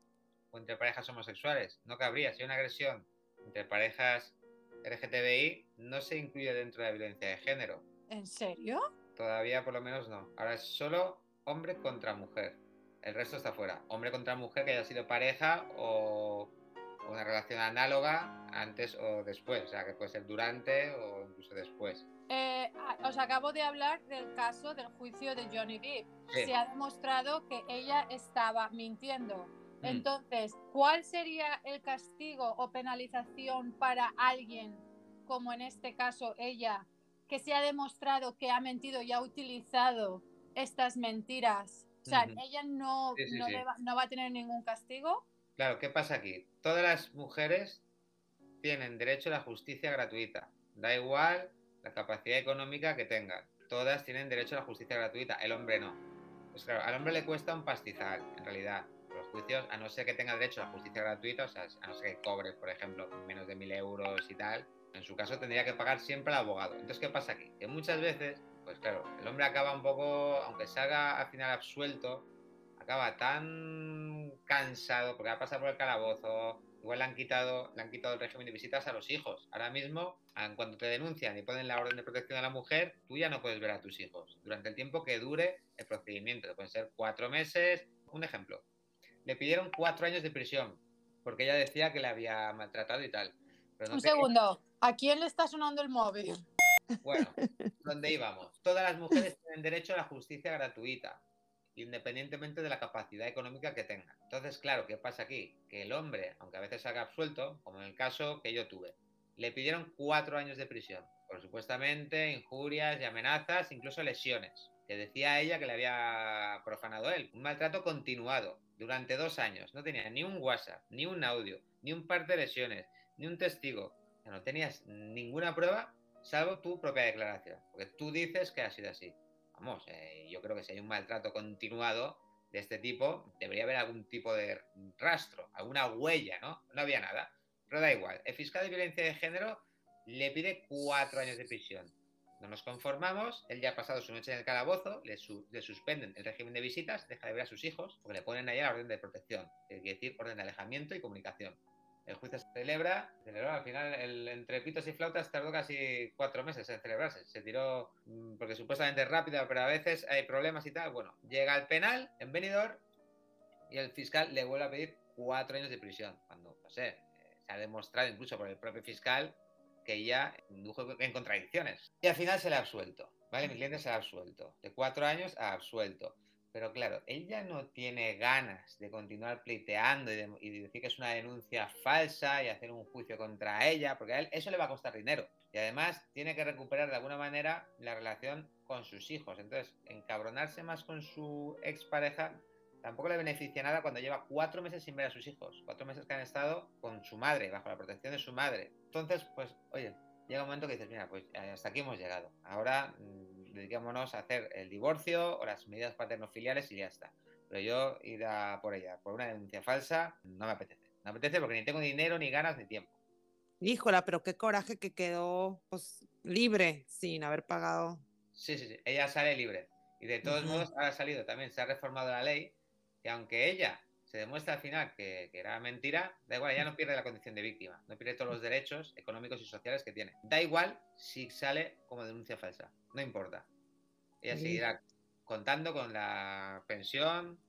o entre parejas homosexuales, no cabría. Si hay una agresión entre parejas LGTBI, no se incluye dentro de la violencia de género. ¿En serio? Todavía por lo menos no. Ahora es solo hombre contra mujer. El resto está fuera. Hombre contra mujer que haya sido pareja o una relación análoga antes o después. O sea, que puede ser durante o incluso después. Eh, os acabo de hablar del caso del juicio de Johnny Depp. Sí. Se ha demostrado que ella estaba mintiendo. Mm. Entonces, ¿cuál sería el castigo o penalización para alguien, como en este caso ella, que se ha demostrado que ha mentido y ha utilizado estas mentiras? O sea, ella no, Sí, sí, no, sí. no va a tener ningún castigo. Claro, ¿qué pasa aquí? Todas las mujeres tienen derecho a la justicia gratuita. Da igual la capacidad económica que tengan. Todas tienen derecho a la justicia gratuita. El hombre no. Pues claro, al hombre le cuesta un pastizal, en realidad. Juicios, a no ser que tenga derecho a justicia gratuita, o sea, a no ser que cobre, por ejemplo, menos de mil euros y tal, en su caso tendría que pagar siempre al abogado. Entonces, ¿qué pasa aquí? Que muchas veces, pues claro, el hombre acaba un poco, aunque salga al final absuelto, acaba tan cansado porque va a pasar por el calabozo. Igual le han quitado, le han quitado el régimen de visitas a los hijos. Ahora mismo, en cuanto te denuncian y ponen la orden de protección a la mujer, tú ya no puedes ver a tus hijos durante el tiempo que dure el procedimiento. Pueden ser cuatro meses. Un ejemplo. Le pidieron cuatro años de prisión porque ella decía que le había maltratado y tal. Pero no Un segundo, ¿a quién le está sonando el móvil? bueno, ¿dónde íbamos? Todas las mujeres tienen derecho a la justicia gratuita, independientemente de la capacidad económica que tengan. Entonces, claro, ¿qué pasa aquí? Que el hombre, aunque a veces salga absuelto, como en el caso que yo tuve, le pidieron cuatro años de prisión por supuestamente injurias y amenazas, incluso lesiones, que decía ella que le había profanado él. Un maltrato continuado durante dos años. No tenía ni un WhatsApp, ni un audio, ni un par de lesiones, ni un testigo. No tenías ninguna prueba salvo tu propia declaración, porque tú dices que ha sido así. Vamos, eh, yo creo que si hay un maltrato continuado de este tipo, debería haber algún tipo de rastro, alguna huella, ¿no? No había nada. Pero da igual. El fiscal de violencia de género le pide cuatro años de prisión. No nos conformamos, él ya ha pasado su noche en el calabozo, le, su- le suspenden el régimen de visitas, deja de ver a sus hijos, porque le ponen ahí la orden de protección, que quiere decir orden de alejamiento y comunicación. El juicio se celebra, celebró, al final el, entre pitos y flautas tardó casi cuatro meses en celebrarse. Se tiró mm, porque supuestamente es rápido, pero a veces hay problemas y tal. Bueno, llega al penal en Benidorm y el fiscal le vuelve a pedir cuatro años de prisión. Cuando, no sé, eh, se ha demostrado incluso por el propio fiscal que ella indujo en contradicciones. Y al final se le ha absuelto, ¿vale? Mi cliente se ha absuelto. De cuatro años a absuelto. Pero claro, ella no tiene ganas de continuar pleiteando y, de- y de decir que es una denuncia falsa y hacer un juicio contra ella, porque eso le va a costar dinero. Y además tiene que recuperar de alguna manera la relación con sus hijos. Entonces, encabronarse más con su expareja tampoco le beneficia nada cuando lleva cuatro meses sin ver a sus hijos. Cuatro meses que han estado con su madre, bajo la protección de su madre. Entonces, pues, oye, llega un momento que dices, mira, pues hasta aquí hemos llegado. Ahora mm, dediquémonos a hacer el divorcio o las medidas paterno-filiales y ya está. Pero yo ir a por ella, por una denuncia falsa, no me apetece. No me apetece porque ni tengo dinero, ni ganas, ni tiempo. Híjola, pero qué coraje que quedó pues libre sin haber pagado. Sí, sí, sí. Ella sale libre. Y de todos modos, ha salido también, se ha reformado la ley, que aunque ella se demuestra al final que, que era mentira, da igual, ella no pierde la condición de víctima, no pierde todos los derechos económicos y sociales que tiene. Da igual si sale como denuncia falsa, no importa. Ella Sí. seguirá contando con la pensión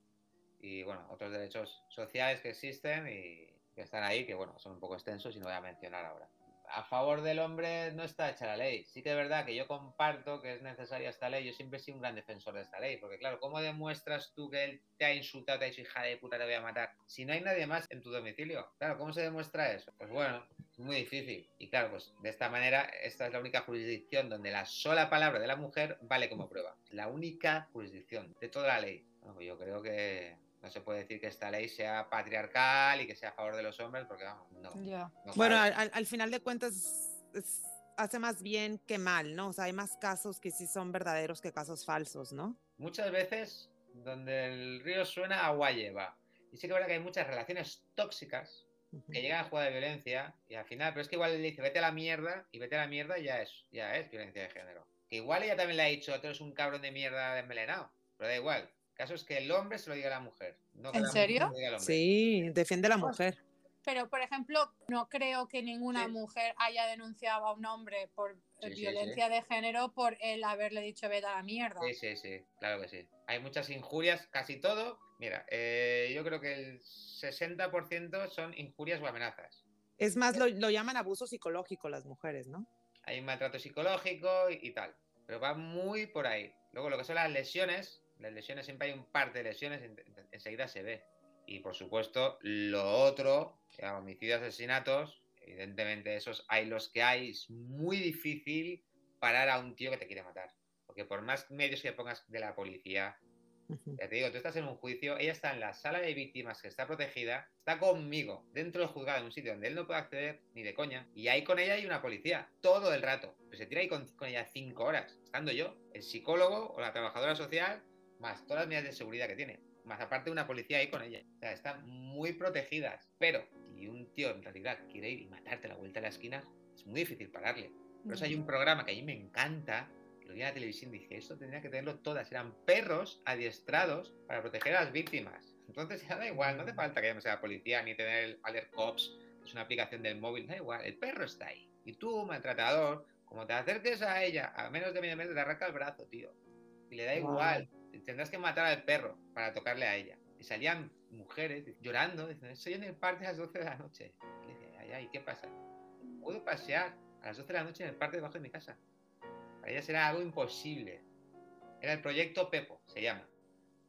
y, bueno, otros derechos sociales que existen y que están ahí, que, bueno, son un poco extensos y no voy a mencionar ahora a favor del hombre no está hecha la ley. Sí que es verdad que yo comparto que es necesaria esta ley. Yo siempre he sido un gran defensor de esta ley. Porque, claro, ¿cómo demuestras tú que él te ha insultado, te ha dicho hija de puta, te voy a matar? Si no hay nadie más en tu domicilio. Claro, ¿cómo se demuestra eso? Pues bueno, es muy difícil. Y claro, pues de esta manera, esta es la única jurisdicción donde la sola palabra de la mujer vale como prueba. La única jurisdicción de toda la ley. Pues yo creo que no se puede decir que esta ley sea patriarcal y que sea a favor de los hombres, porque vamos, no. Bueno, al, al- al final de cuentas es- hace más bien que mal, ¿no? O sea, hay más casos que sí son verdaderos que casos falsos, ¿no? muchas veces donde el río suena, agua lleva. Y sí que es verdad que hay muchas relaciones tóxicas que llegan a jugar de violencia y al final, pero es que igual le dice vete a la mierda y vete a la mierda y ya es, ya es violencia de género. Que igual ella también le ha dicho, tú eres un cabrón de mierda desmelenado, pero da igual. El caso es que el hombre se lo diga a la mujer. No que ¿En la mujer serio? se lo diga al hombre. Sí, defiende a la Pues, mujer. Pero, por ejemplo, no creo que ninguna Sí. mujer haya denunciado a un hombre por eh, Sí, sí, violencia de género por él haberle dicho vete a la mierda. Sí, sí, sí, claro que sí. Hay muchas injurias, casi todo. Mira, eh, yo creo que el 60% son injurias o amenazas. Es más, lo, lo llaman abuso psicológico las mujeres, ¿no? hay un maltrato psicológico y, y tal. Pero va muy por ahí. Luego lo que son las lesiones, las lesiones siempre hay un par de lesiones, en- en- enseguida se ve. Y por supuesto, lo otro, eh, homicidios, asesinatos, evidentemente esos hay los que hay, es muy difícil parar a un tío que te quiere matar. Porque por más medios que pongas de la policía, ya te digo, tú estás en un juicio, ella está en la sala de víctimas que está protegida, está conmigo, dentro del juzgado, en un sitio donde él no puede acceder ni de coña, y ahí con ella hay una policía, todo el rato. Pues se tira ahí con, con ella cinco horas, estando yo, el psicólogo o la trabajadora social, más todas las medidas de seguridad que tiene, más aparte una policía ahí con ella. O sea, están muy protegidas. Pero si un tío en realidad quiere ir y matarte a la vuelta de la esquina, es muy difícil pararle. Por eso hay un programa que a mí me encanta, que lo vi en la televisión y dije, esto tendría que tenerlo todas. Eran perros adiestrados para proteger a las víctimas. Entonces ya da igual, no hace falta que llame a la policía ni tener el Alert Cops, que es una aplicación del móvil, da igual, el perro está ahí. Y tú, maltratador, como te acerques a ella a menos de medio metro, te arranca el brazo, tío. Y le da Wow. igual, tendrás que matar al perro para tocarle a ella. Y salían mujeres llorando, diciendo, estoy en el parque a las 12 de la noche. Y le dije, ay, ay, ¿qué pasa? Puedo pasear a las 12 de la noche en el parque debajo de mi casa. Para ella será algo imposible. Era el proyecto Pepo, se llama.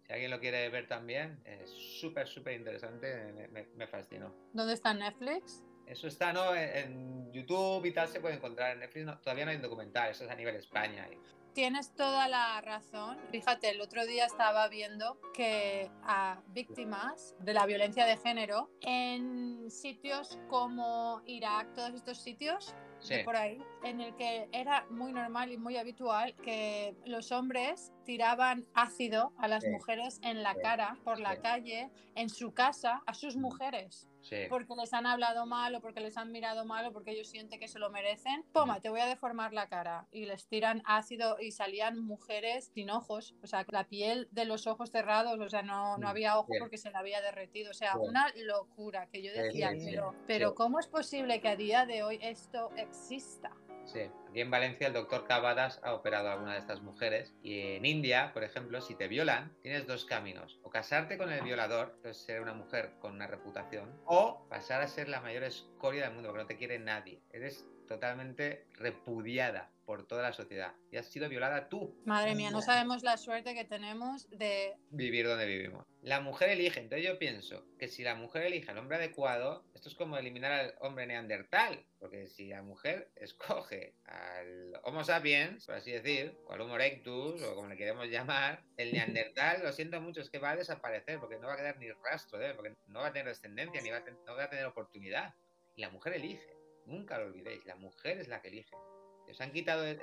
Si alguien lo quiere ver también, es súper, súper interesante, me, me- me fascinó. ¿Dónde está Netflix? Eso está, ¿no? En, en YouTube y tal se puede encontrar. En Netflix no- todavía no hay un documental, eso es a nivel España. y- Tienes toda la razón. Fíjate, el otro día estaba viendo que a víctimas de la violencia de género en sitios como Irak, todos estos sitios Sí. por ahí, en el que era muy normal y muy habitual que los hombres tiraban ácido a las Sí. mujeres en la cara, por la Sí. calle, en su casa, a sus mujeres Sí. porque les han hablado mal o porque les han mirado mal o porque ellos sienten que se lo merecen, toma, te voy a deformar la cara. Y les tiran ácido y salían mujeres sin ojos, o sea, la piel de los ojos cerrados, o sea, no, no Mm, había ojo porque se le había derretido. O sea, una locura que yo decía, pero, pero. ¿cómo es posible que a día de hoy esto exista? Sí, aquí en Valencia el doctor Cavadas ha operado a alguna de estas mujeres y en India, por ejemplo, si te violan, tienes dos caminos. O casarte con el violador, entonces ser una mujer con una reputación, o pasar a ser la mayor escoria del mundo, porque no te quiere nadie. Eres totalmente repudiada por toda la sociedad y has sido violada tú. Madre mía, no sabemos la suerte que tenemos de... vivir donde vivimos. La mujer elige, entonces yo pienso que si la mujer elige al hombre adecuado, esto es como eliminar al hombre neandertal, porque si la mujer escoge al Homo sapiens, por así decir, o al Homo erectus, o como le queremos llamar, el neandertal, lo siento mucho, es que va a desaparecer, porque no va a quedar ni rastro de él, porque no va a tener descendencia, ni va a no va a tener oportunidad. Y la mujer elige, nunca lo olvidéis, la mujer es la que elige. Os han quitado, eh,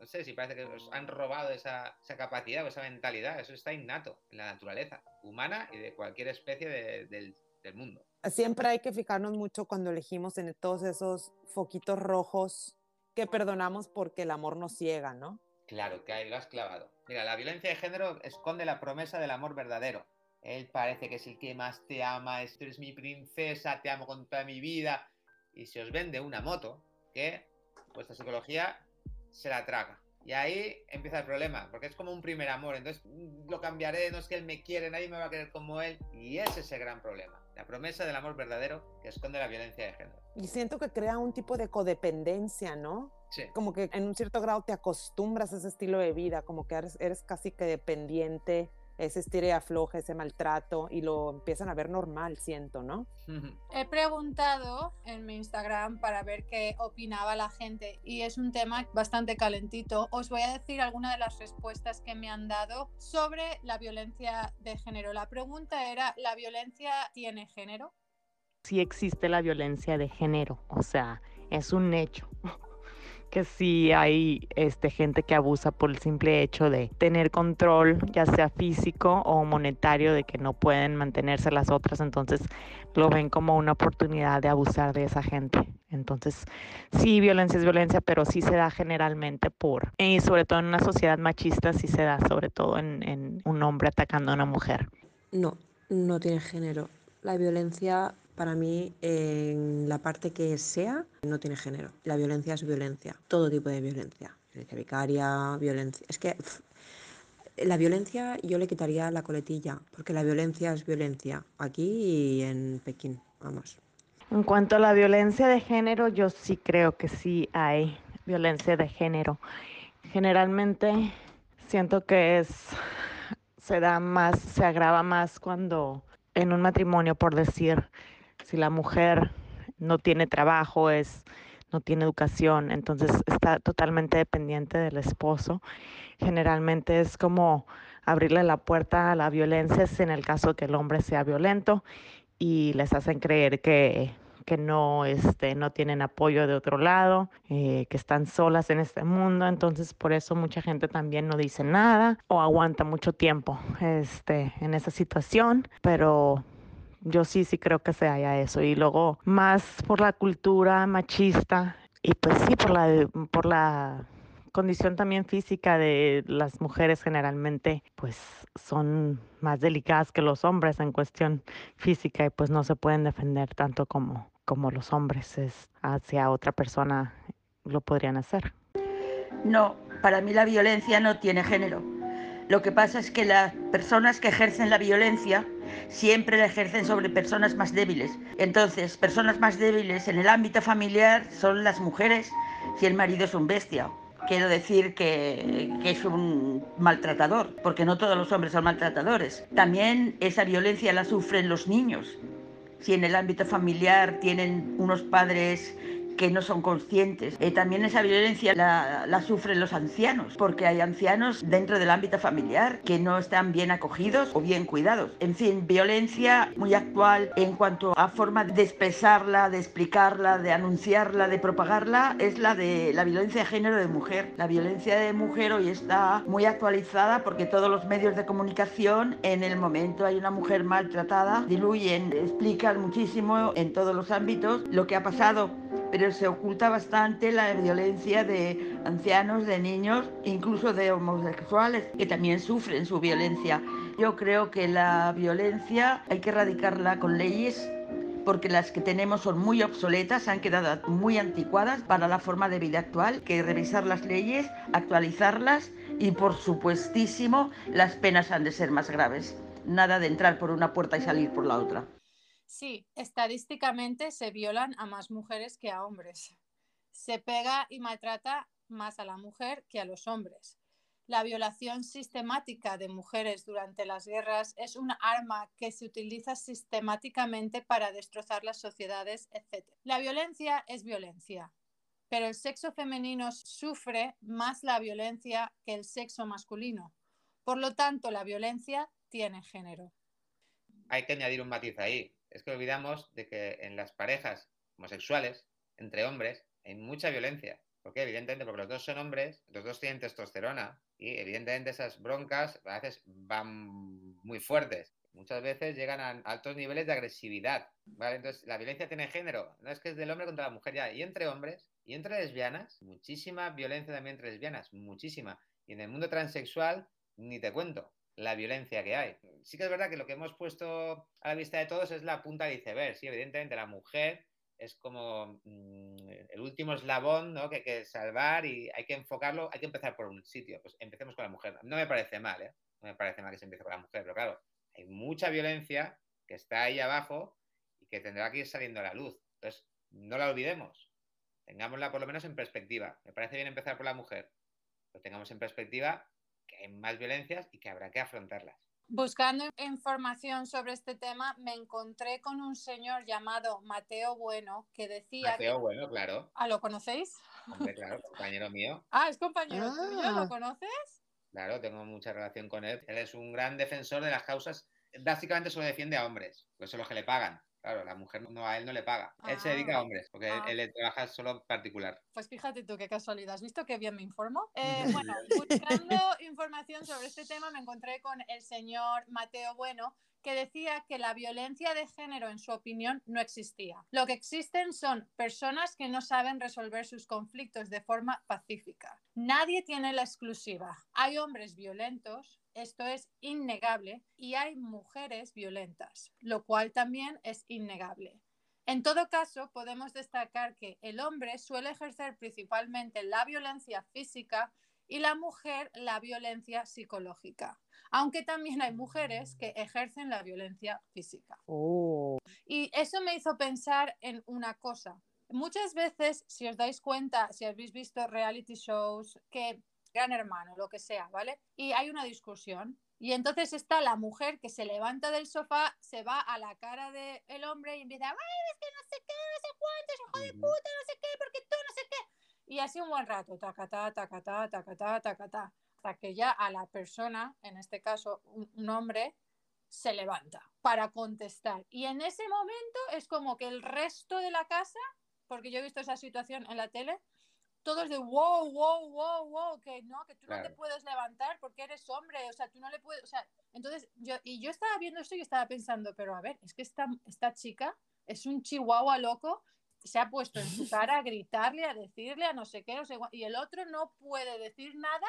no sé si parece que os han robado esa, esa capacidad o esa mentalidad, eso está innato en la naturaleza humana y de cualquier especie de- del del mundo. Siempre hay que fijarnos mucho cuando elegimos en todos esos foquitos rojos que perdonamos porque el amor nos ciega, ¿no? Claro, que ahí lo has clavado. Mira, la violencia de género esconde la promesa del amor verdadero. Él parece que es el que más te ama, esto eres mi princesa, te amo con toda mi vida. Y se os vende una moto que vuestra psicología se la traga. Y ahí empieza el problema, porque es como un primer amor. Entonces mm, lo cambiaré, no es que él me quiere, nadie me va a querer como él. Y ese es el gran problema. La promesa del amor verdadero que esconde la violencia de género. Y siento que crea un tipo de codependencia, ¿no? Sí. Como que en un cierto grado te acostumbras a ese estilo de vida, como que eres, eres casi que dependiente ese estire y afloje, ese maltrato, y lo empiezan a ver normal, siento, ¿no? He preguntado en mi Instagram para ver qué opinaba la gente y es un tema bastante calentito. Os voy a decir algunas de las respuestas que me han dado sobre la violencia de género. La pregunta era, ¿la violencia tiene género? Sí existe la violencia de género, o sea, es un hecho que sí hay este, gente que abusa por el simple hecho de tener control, ya sea físico o monetario, de que no pueden mantenerse las otras, entonces lo ven como una oportunidad de abusar de esa gente. Entonces, sí, violencia es violencia, pero sí se da generalmente por, y sobre todo en una sociedad machista, sí se da sobre todo en, en un hombre atacando a una mujer. No, no tiene género. La violencia para mí, en la parte que sea, no tiene género. La violencia es violencia, todo tipo de violencia. Violencia vicaria, violencia... Es que la violencia yo le quitaría la coletilla, porque la violencia es violencia, aquí y en Pekín, vamos. En cuanto a la violencia de género, yo sí creo que sí hay violencia de género. Generalmente siento que es se da más, se agrava más cuando en un matrimonio, por decir, si la mujer no tiene trabajo, es, no tiene educación, entonces está totalmente dependiente del esposo. Generalmente es como abrirle la puerta a la violencia en el caso que el hombre sea violento y les hacen creer que, que no, este, no tienen apoyo de otro lado, eh, que están solas en este mundo. Entonces, por eso mucha gente también no dice nada o aguanta mucho tiempo este, en esa situación. Pero yo sí, sí creo que se haya eso. Y luego más por la cultura machista y pues sí, por la, por la condición también física de las mujeres generalmente pues son más delicadas que los hombres en cuestión física y pues no se pueden defender tanto como, como los hombres es hacia otra persona lo podrían hacer. No, para mí la violencia no tiene género. Lo que pasa es que las personas que ejercen la violencia siempre la ejercen sobre personas más débiles. Entonces, personas más débiles en el ámbito familiar son las mujeres si el marido es un bestia. Quiero decir que, que, es un maltratador, porque no todos los hombres son maltratadores. También esa violencia la sufren los niños. Si en el ámbito familiar tienen unos padres que no son conscientes. Eh, también esa violencia la, la, sufren los ancianos, porque hay ancianos dentro del ámbito familiar que no están bien acogidos o bien cuidados. En fin, violencia muy actual en cuanto a forma de expresarla, de explicarla, de anunciarla, de propagarla, es la de la violencia de género de mujer. La violencia de mujer hoy está muy actualizada porque todos los medios de comunicación en el momento hay una mujer maltratada, diluyen, explican muchísimo en todos los ámbitos lo que ha pasado, pero se oculta bastante la violencia de ancianos, de niños, incluso de homosexuales, que también sufren su violencia. Yo creo que la violencia hay que erradicarla con leyes porque las que tenemos son muy obsoletas, han quedado muy anticuadas para la forma de vida actual, que revisar las leyes, actualizarlas y por supuestísimo las penas han de ser más graves. Nada de entrar por una puerta y salir por la otra. Sí, estadísticamente se violan a más mujeres que a hombres. Se pega y maltrata más a la mujer que a los hombres. La violación sistemática de mujeres durante las guerras es un arma que se utiliza sistemáticamente para destrozar las sociedades, etc. La violencia es violencia, pero el sexo femenino sufre más la violencia que el sexo masculino. Por lo tanto, la violencia tiene género. Hay que añadir un matiz ahí es que olvidamos de que en las parejas homosexuales, entre hombres, hay mucha violencia. ¿Por qué? Evidentemente, porque los dos son hombres, los dos tienen testosterona y evidentemente esas broncas a veces van muy fuertes. muchas veces llegan a altos niveles de agresividad. Entonces, la violencia tiene género, no es que es del hombre contra la mujer ya, y entre hombres, y entre lesbianas, muchísima violencia también entre lesbianas, muchísima. Y en el mundo transexual, ni te cuento la violencia que hay. Sí que es verdad que lo que hemos puesto a la vista de todos es la punta del iceberg, sí, evidentemente la mujer es como mm, el último eslabón que hay que salvar y hay que enfocarlo, hay que empezar por un sitio. Pues empecemos con la mujer. No me parece mal, ¿eh? No me parece mal que se empiece con la mujer, pero claro, hay mucha violencia que está ahí abajo y que tendrá que ir saliendo a la luz. Entonces, no la olvidemos. Tengámosla por lo menos en perspectiva. Me parece bien empezar por la mujer, pero tengamos en perspectiva hay más violencias y que habrá que afrontarlas. Buscando información sobre este tema, me encontré con un señor llamado Mateo Bueno que decía. Mateo Bueno, claro. ¿Ah, lo conocéis? Hombre, claro, compañero mío. Ah, es compañero tuyo, Ah. ¿lo conoces? Claro, tengo mucha relación con él. Él es un gran defensor de las causas. Básicamente solo defiende a hombres, pues son los que le pagan. Claro, la mujer no a él no le paga. Él se dedica a hombres, porque Ah. él, él trabaja solo particular. Pues fíjate tú qué casualidad. ¿Has visto qué bien me informo? Eh, bueno, buscando información sobre este tema me encontré con el señor Mateo Bueno que decía que la violencia de género, en su opinión, no existía. Lo que existen son personas que no saben resolver sus conflictos de forma pacífica. Nadie tiene la exclusiva. Hay hombres violentos, esto es innegable, y hay mujeres violentas, lo cual también es innegable. En todo caso, podemos destacar que el hombre suele ejercer principalmente la violencia física y la mujer la violencia psicológica, aunque también hay mujeres que ejercen la violencia física. Oh. Y eso me hizo pensar en una cosa. Muchas veces, si os dais cuenta, si habéis visto reality shows, que Gran Hermano, lo que sea, ¿vale? Y hay una discusión. Y entonces está la mujer que se levanta del sofá, se va a la cara del hombre y empieza, ay, es que no sé qué, no sé cuánto, hijo de puta, no sé qué, porque tú no sé qué. Y así un buen rato, tacatá, tacatá, tacatá, tacatá, hasta que ya a la persona, en este caso un, un hombre, se levanta para contestar. Y en ese momento es como que el resto de la casa, porque yo he visto esa situación en la tele, todos de wow, wow, wow, wow, que no, que tú no te puedes levantar porque eres hombre, o sea, tú no le puedes, o sea, entonces yo, y yo estaba viendo esto y estaba pensando, pero a ver, es que esta, esta chica es un chihuahua loco, se ha puesto en su cara a gritarle, a decirle, a no sé qué, no sé y el otro no puede decir nada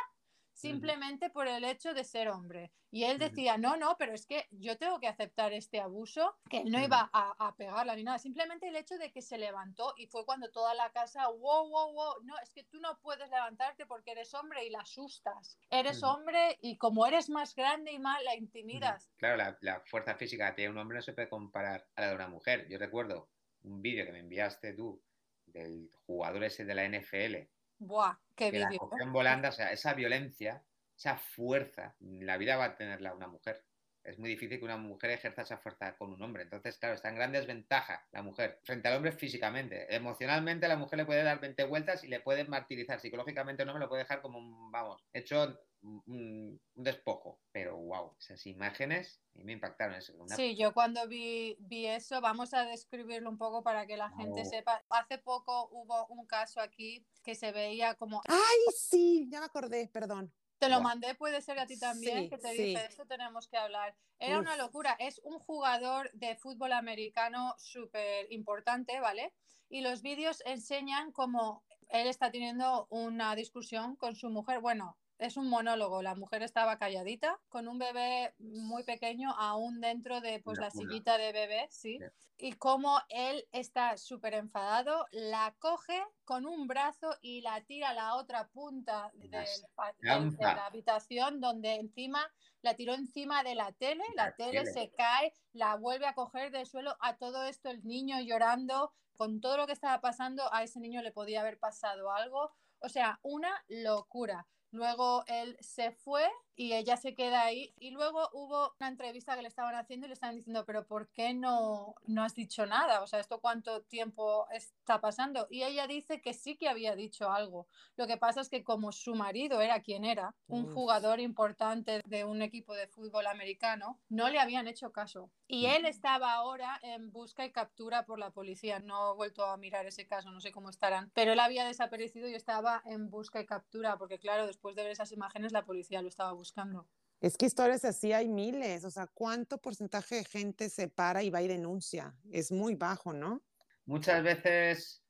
simplemente por el hecho de ser hombre. Y él decía, no, no, pero es que yo tengo que aceptar este abuso, que él no iba a, a pegarla ni nada, simplemente el hecho de que se levantó y fue cuando toda la casa, wow, wow, wow, no, es que tú no puedes levantarte porque eres hombre y la asustas. Eres hombre y como eres más grande y más, la intimidas. Claro, la, la fuerza física tiene un hombre no se puede comparar a la de una mujer. Yo recuerdo un vídeo que me enviaste tú del jugador ese de la NFL, Buah, qué que la cogió en volanda, o sea, esa violencia, esa fuerza, la vida va a tenerla una mujer. Es muy difícil que una mujer ejerza esa fuerza con un hombre. Entonces, claro, está en gran desventaja la mujer frente al hombre físicamente. Emocionalmente la mujer le puede dar 20 vueltas y le puede martirizar. Psicológicamente no me lo puede dejar como un, vamos, hecho un, un despojo. Pero wow, esas imágenes a mí me impactaron. Es una- Sí, yo cuando vi, vi eso, vamos a describirlo un poco para que la gente sepa. Hace poco hubo un caso aquí que se veía como Ay, sí, ya me acordé, perdón. Te lo mandé, puede ser a ti también, Sí, que te sí. dice, esto tenemos que hablar. Era una locura, es un jugador de fútbol americano súper importante, ¿vale? Y los vídeos enseñan cómo él está teniendo una discusión con su mujer, bueno, es un monólogo, la mujer estaba calladita, con un bebé muy pequeño aún dentro de pues La la sillita de bebé, sí. Y cómo él está súper enfadado, la coge con un brazo y la tira a la otra punta del- Las del- de la habitación donde encima la tiró encima de la tele, la La tele tele. se cae, la vuelve a coger del suelo, a todo esto el niño llorando, con todo lo que estaba pasando, a ese niño le podía haber pasado algo, o sea, una locura. Luego él se fue y ella se queda ahí. Y luego hubo una entrevista que le estaban haciendo y le estaban diciendo, pero ¿por qué no, no has dicho nada? O sea, ¿esto cuánto tiempo está pasando? Y ella dice que sí que había dicho algo. Lo que pasa es que como su marido era quien era, un Uf. jugador importante de un equipo de fútbol americano, no le habían hecho caso. Y él estaba ahora en busca y captura por la policía. No he vuelto a mirar ese caso, no sé cómo estarán. Pero él había desaparecido y estaba en busca y captura, porque claro, después de ver esas imágenes la policía lo estaba buscando. Es que historias así hay miles, o sea, ¿cuánto porcentaje de gente se para y va y denuncia? Es muy bajo, ¿no? Muchas veces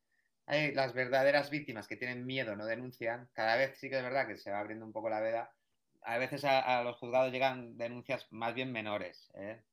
hay las verdaderas víctimas que tienen miedo, no denuncian. Cada vez sí que es verdad que se va abriendo un poco la veda. A veces a, a los juzgados llegan denuncias más bien menores, ¿eh?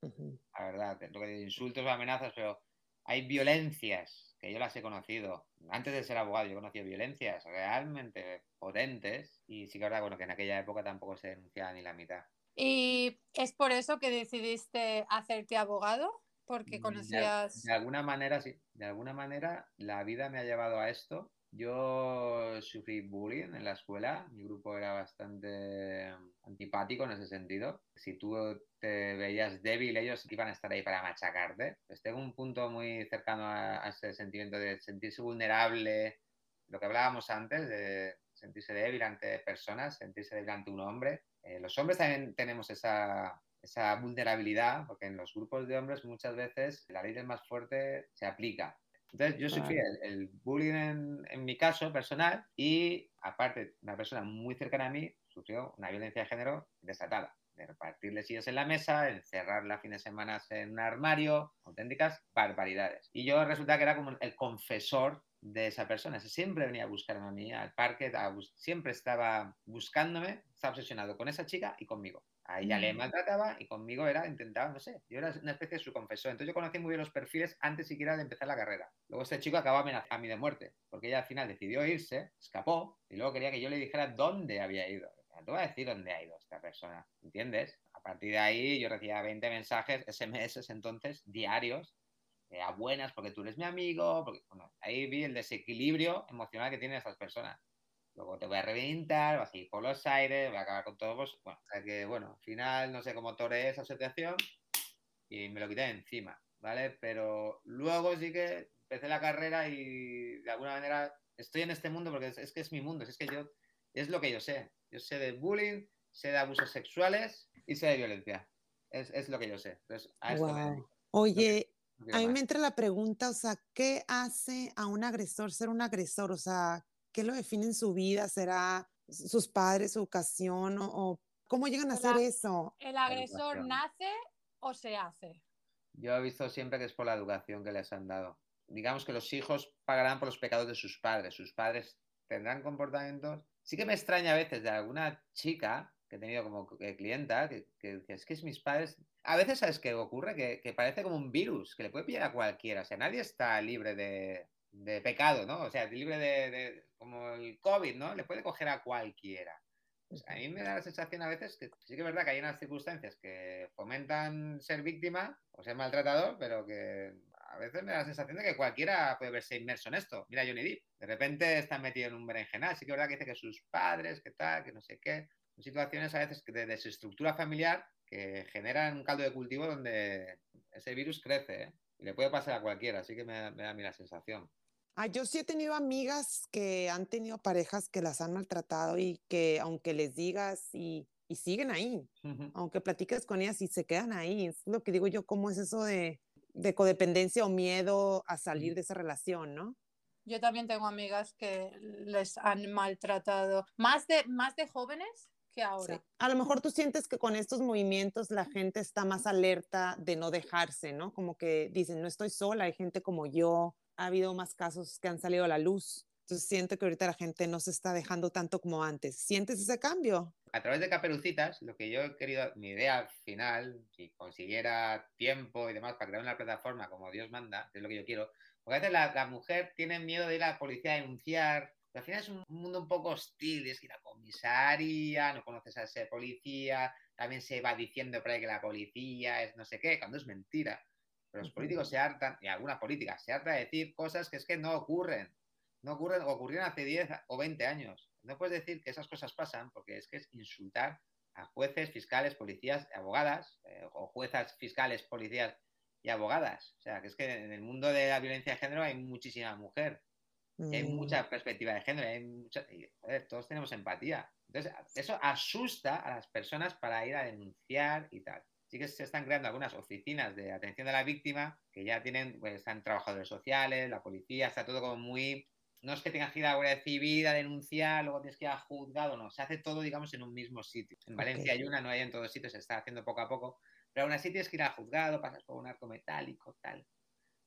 La verdad, lo que de insultos o amenazas, pero hay violencias que yo las he conocido. Antes de ser abogado, yo he conocido violencias realmente potentes y sí que verdad, bueno, que en aquella época tampoco se denunciaba ni la mitad. ¿Y es por eso que decidiste hacerte abogado? Porque De- conocías... De, alguna manera, sí, de alguna manera la vida me ha llevado a esto. Yo sufrí bullying en la escuela, mi grupo era bastante antipático en ese sentido. Si tú te veías débil, ellos iban a estar ahí para machacarte. Pues tengo un punto muy cercano a, ese sentimiento de sentirse vulnerable, lo que hablábamos antes, de sentirse débil ante personas, sentirse débil ante un hombre. Eh, los hombres también tenemos esa, esa vulnerabilidad, porque en los grupos de hombres muchas veces la ley del más fuerte se aplica. Entonces yo sufrí el, el bullying en, en mi caso personal y aparte una persona muy cercana a mí sufrió una violencia de género desatada, de repartirle sillas en la mesa, encerrarla fines de semana en un armario, auténticas barbaridades. Y yo resulta que era como el confesor de esa persona. Siempre venía a buscarme a mí al parque, a siempre estaba buscándome, estaba obsesionado con esa chica y conmigo. A ella le Mm. maltrataba y conmigo era, intentaba, no sé, yo era una especie de su confesor. Entonces yo conocí muy bien los perfiles antes siquiera de empezar la carrera. Luego este chico acabó amenazando a mí de muerte, porque ella al final decidió irse, escapó, y luego quería que yo le dijera dónde había ido. Te voy a decir dónde ha ido esta persona, ¿entiendes? A partir de ahí yo recibía 20 mensajes, SMS entonces, diarios, a buenas porque tú eres mi amigo, porque, bueno, ahí vi el desequilibrio emocional que tienen estas personas. Luego te voy a reventar, vas a ir por los aires, voy a acabar con todos vos. Bueno, o sea que, bueno, al final no sé cómo toreé esa situación y me lo quité de encima, ¿vale? Pero luego sí que empecé la carrera y de alguna manera estoy en este mundo porque es, es que es mi mundo, es que yo, es lo que yo sé. Yo sé de bullying, sé de abusos sexuales y sé de violencia. Es, es lo que yo sé. Entonces, a esto me Wow. dedico. Oye, a mí me entra la pregunta, o sea, ¿qué hace a un agresor ser un agresor? O sea, ¿qué lo define en su vida? ¿Será sus padres, su ocasión? ¿O, o cómo llegan a hacer La- eso? ¿El agresor educación. nace o se hace? Yo he visto siempre que es por la educación que les han dado. Digamos que los hijos pagarán por los pecados de sus padres. Sus padres tendrán comportamientos. Sí que me extraña a veces de alguna chica que he tenido como clienta que, que dice, es que es mis padres. A veces, ¿sabes qué ocurre? Que, que parece como un virus, que le puede pillar a cualquiera. O sea, nadie está libre de, de pecado, ¿no? O sea, libre de, de- como el COVID, ¿no? Le puede coger a cualquiera. Pues a mí me da la sensación a veces que sí que es verdad que hay unas circunstancias que fomentan ser víctima o ser maltratador, pero que a veces me da la sensación de que cualquiera puede verse inmerso en esto. Mira Johnny Depp, de repente está metido en un berenjenal. Sí que es verdad que dice que sus padres, que tal, que no sé qué. Son situaciones a veces de desestructura familiar que generan un caldo de cultivo donde ese virus crece ¿eh? y le puede pasar a cualquiera. Así que me, me da a mí la sensación. Ah, yo sí he tenido amigas que han tenido parejas que las han maltratado y que aunque les digas y, y siguen ahí, aunque platiques con ellas y se quedan ahí. Es lo que digo yo, ¿cómo es eso de, de codependencia o miedo a salir de esa relación, ¿no? Yo también tengo amigas que les han maltratado, más de, más de jóvenes que ahora. Sí. A lo mejor tú sientes que con estos movimientos la gente está más alerta de no dejarse, ¿no? Como que dicen, no estoy sola, hay gente como yo, ha habido más casos que han salido a la luz. Entonces siento que ahorita la gente no se está dejando tanto como antes. ¿Sientes ese cambio? a través de Caperucitas, lo que yo he querido, mi idea final, si consiguiera tiempo y demás para crear una plataforma como Dios manda, que es lo que yo quiero, porque a veces la, la mujer tiene miedo de ir a la policía a denunciar, al final es un mundo un poco hostil, es que ir a comisaría, no conoces a ese policía, también se va diciendo por ahí que la policía es no sé qué, cuando es mentira. Pero los políticos se hartan, y alguna política se harta de decir cosas que es que no ocurren no ocurren o ocurrieron hace 10 o 20 años. No puedes decir que esas cosas pasan porque es que es insultar a jueces, fiscales, policías, abogadas, eh, o juezas, fiscales, policías y abogadas. O sea, que es que en el mundo de la violencia de género hay muchísima mujer, y hay Mm. mucha perspectiva de género, hay mucha, y, joder, todos tenemos empatía. Entonces, eso asusta a las personas para ir a denunciar y tal. Sí que se están creando algunas oficinas de atención a la víctima que ya tienen, pues están trabajadores sociales, la policía, está todo como muy no es que tengas que ir a la Guardia Civil a denunciar, luego tienes que ir a juzgado, no, se hace todo, digamos, en un mismo sitio. En Valencia hay una, no hay en todos sitios, se está haciendo poco a poco, pero aún así tienes que ir al juzgado, pasas por un arco metálico, tal.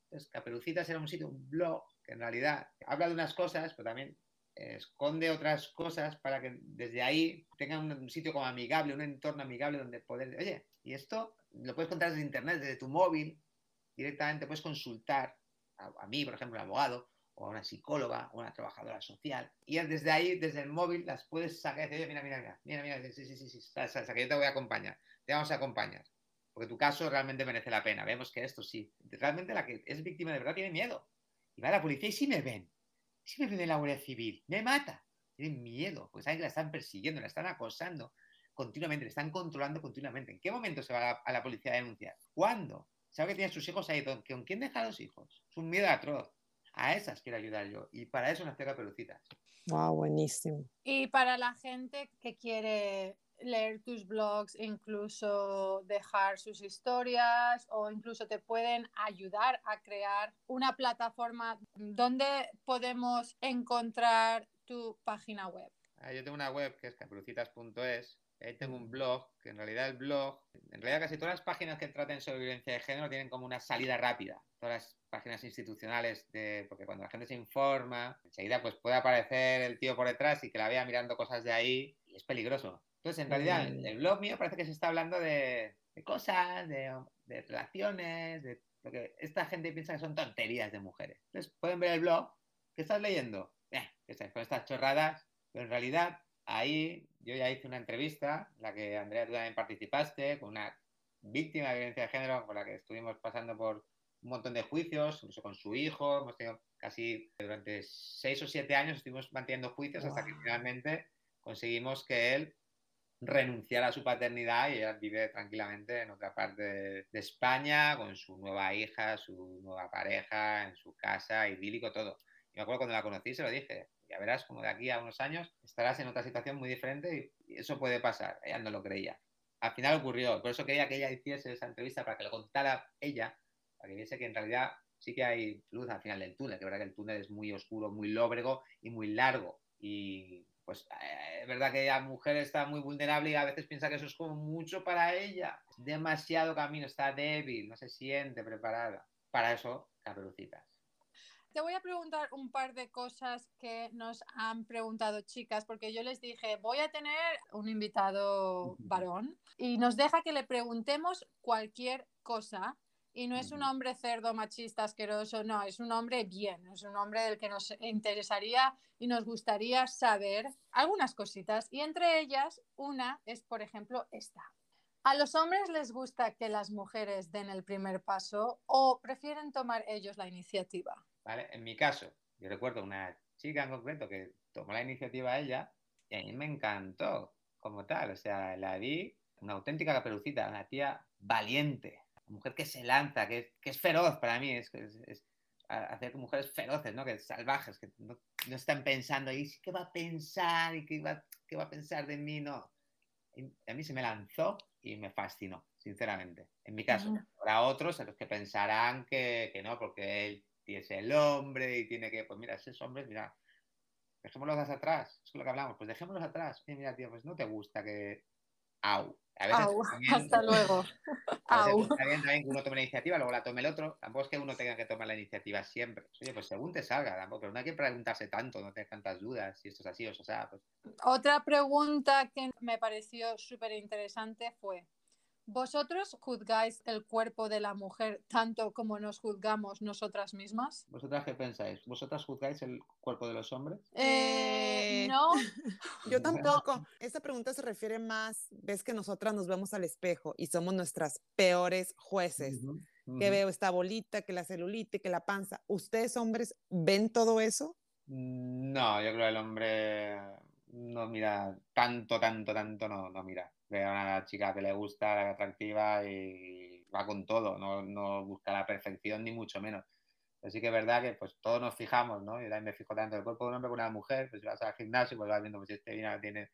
Entonces, Caperucitas era un sitio, un blog, que en realidad habla de unas cosas, pero también esconde otras cosas para que desde ahí tengan un, sitio como amigable, un entorno amigable donde poder, oye, y esto lo puedes contar desde internet, desde tu móvil, directamente puedes consultar a, mí, por ejemplo, un abogado, o a una psicóloga, o a una trabajadora social, y desde ahí, desde el móvil, las puedes sacar y decir, oye, mira, mira, mira, mira, mira, sí, sí, sí, sí, sí, sí, que yo te voy a acompañar, te vamos a acompañar porque tu caso realmente merece la pena. Vemos que esto sí. Realmente la que es víctima de verdad tiene miedo. Y va a la policía y si me ven. Si me ven en la Guardia Civil, me mata. Tienen miedo, pues saben que la están persiguiendo, la están acosando continuamente, le están controlando continuamente. ¿En qué momento se va a la, policía a denunciar? ¿Cuándo? Sabe que tiene sus hijos ahí. ¿Con quién deja a los hijos? Es un miedo atroz. A esas quiero ayudar yo. Y para eso nació Caperucitas. Wow, buenísimo. Y para la gente que quiere leer tus blogs, incluso dejar sus historias o incluso te pueden ayudar a crear una plataforma donde podemos encontrar tu página web. Ah, yo tengo una web que es caperucitas.es. Ahí tengo un blog, que en realidad el blog, en realidad casi todas las páginas que traten sobre violencia de género tienen como una salida rápida. Todas las páginas institucionales, de, porque cuando la gente se informa, enseguida pues puede aparecer el tío por detrás y que la vea mirando cosas de ahí y es peligroso. Entonces, en realidad, mm. el blog mío parece que se está hablando de, cosas, de, relaciones, de lo que esta gente piensa que son tonterías de mujeres. Entonces, pueden ver el blog que estás leyendo, eh, con estas chorradas, pero en realidad ahí yo ya hice una entrevista, en la que Andrea tú también participaste, con una víctima de violencia de género, con la que estuvimos pasando por un montón de juicios, incluso con su hijo, hemos tenido casi durante seis o siete años estuvimos manteniendo juicios hasta que finalmente conseguimos que él renunciar a su paternidad y ella vive tranquilamente en otra parte de, España con su nueva hija, su nueva pareja, en su casa, idílico, todo. Y me acuerdo cuando la conocí, se lo dije, ya verás como de aquí a unos años estarás en otra situación muy diferente y, eso puede pasar. Ella no lo creía. Al final ocurrió, por eso quería que ella hiciese esa entrevista para que lo contara ella, para que viese que en realidad sí que hay luz al final del túnel, que verdad que el túnel es muy oscuro, muy lóbrego y muy largo. Y pues eh, es verdad que la mujer está muy vulnerable y a veces piensa que eso es como mucho para ella. Es demasiado camino, está débil, no se siente preparada. Para eso, caperucitas. Te voy a preguntar un par de cosas que nos han preguntado chicas, porque yo les dije, voy a tener un invitado varón y nos deja que le preguntemos cualquier cosa y no es un hombre cerdo, machista, asqueroso, no, es un hombre bien, es un hombre del que nos interesaría y nos gustaría saber algunas cositas. Y entre ellas, una es, por ejemplo, esta. ¿A los hombres les gusta que las mujeres den el primer paso o prefieren tomar ellos la iniciativa? Vale, en mi caso, yo recuerdo una chica en concreto que tomó la iniciativa ella y a mí me encantó como tal, o sea, la vi una auténtica caperucita, una tía valiente, mujer que se lanza, que, es feroz para mí, es, es, hacer mujeres feroces, ¿no? Que salvajes, que no, están pensando, ¿y qué va a pensar? ¿Y qué va, qué va a pensar de mí? No. a mí se me lanzó y me fascinó, sinceramente. En mi caso, habrá otros en los que pensarán que, que no, porque él es el hombre y tiene que, pues mira, esos hombres, mira, dejémoslos atrás, es lo que hablamos, pues dejémoslos atrás. mira, tío, pues no te gusta que, au, hasta luego. Está bien también que uno tome la iniciativa, luego la tome el otro. Tampoco es que uno tenga que tomar la iniciativa siempre. Oye, pues según te salga, tampoco, pero no hay que preguntarse tanto, no tener tantas dudas si esto es así o sea. Pues... Otra pregunta que me pareció súper interesante fue: ¿Vosotros juzgáis el cuerpo de la mujer tanto como nos juzgamos nosotras mismas? ¿Vosotras qué pensáis? ¿Vosotras juzgáis el cuerpo de los hombres? Eh, no. Yo tampoco. Esta pregunta se refiere más, ves que nosotras nos vemos al espejo y somos nuestras peores jueces. Que veo esta bolita, que la celulite, que la panza. ¿Ustedes hombres ven todo eso? No, yo creo que el hombre no mira tanto, tanto, tanto, no, no mira ve a una chica que le gusta, la atractiva y va con todo, no, no busca la perfección ni mucho menos. Así que es verdad que pues todos nos fijamos, ¿no? Yo también me fijo tanto el cuerpo de un hombre como una mujer, pues si vas al gimnasio, pues vas viendo pues, este tiene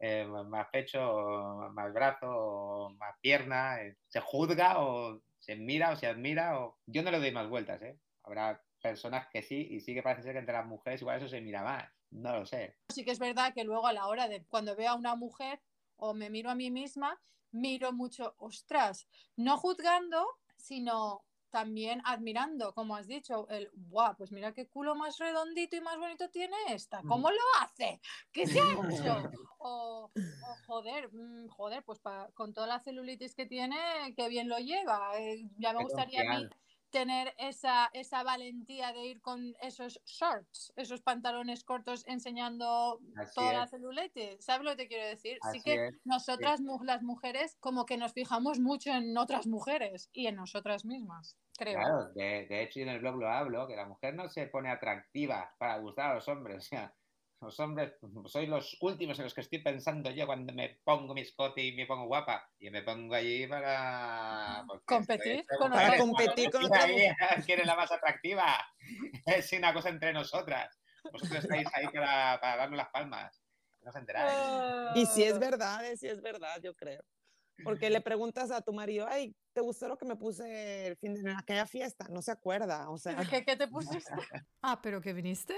eh, más pecho, más brazo, más pierna, eh, se juzga o se mira o se admira, o yo no le doy más vueltas, ¿eh? Habrá personas que sí, y sí que parece ser que entre las mujeres igual eso se mira más. No lo sé. Sí que es verdad que luego a la hora de cuando veo a una mujer o me miro a mí misma, miro mucho, ostras, no juzgando, sino también admirando, como has dicho, el guau, pues mira qué culo más redondito y más bonito tiene esta, ¿cómo lo hace? ¿Qué se ha hecho? O, o joder, mm, joder, pues pa- con toda la celulitis que tiene, qué bien lo lleva. Eh, ya me gustaría a mí. Tener esa, esa valentía de ir con esos shorts, esos pantalones cortos enseñando Así toda la es. celulitis. ¿Sabes lo que te quiero decir? sí Así que es, nosotras, mu- las mujeres, como que nos fijamos mucho en otras mujeres y en nosotras mismas, creo. Claro, de, de hecho yo en el blog lo hablo, que la mujer no se pone atractiva para gustar a los hombres. O sea, los hombres, sois los últimos en los que estoy pensando yo cuando me pongo mi escote y me pongo guapa. Y me pongo allí para... porque Competir estoy- con Para otras competir con otra ¿Quién es la más atractiva? Es una cosa entre nosotras. Vosotros estáis ahí para, para darnos las palmas. No os enteráis. Y si Ah. es verdad, eh, si es verdad, yo creo. Porque le preguntas a tu marido, ay, ¿te gustó lo que me puse el fin de en aquella fiesta? No se acuerda, o sea. ¿Qué, qué te pusiste? Ah, pero que viniste.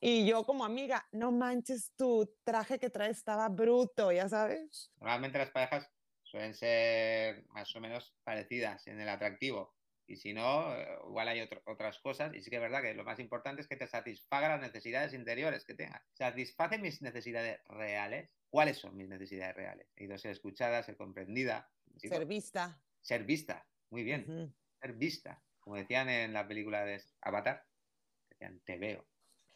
Y yo como amiga, no manches, tu traje que traes estaba bruto, ya sabes. Normalmente las parejas suelen ser más o menos parecidas en el atractivo. Y si no, eh, igual hay otro- otras cosas. Y sí que es verdad que lo más importante es que te satisfaga las necesidades interiores que tengas. ¿Satisface mis necesidades reales? ¿Cuáles son mis necesidades reales? Necesito ser escuchada, ser comprendida. necesito Ser vista. ser vista. Muy bien. Ser vista. Como decían en la película de Avatar. Decían, te veo.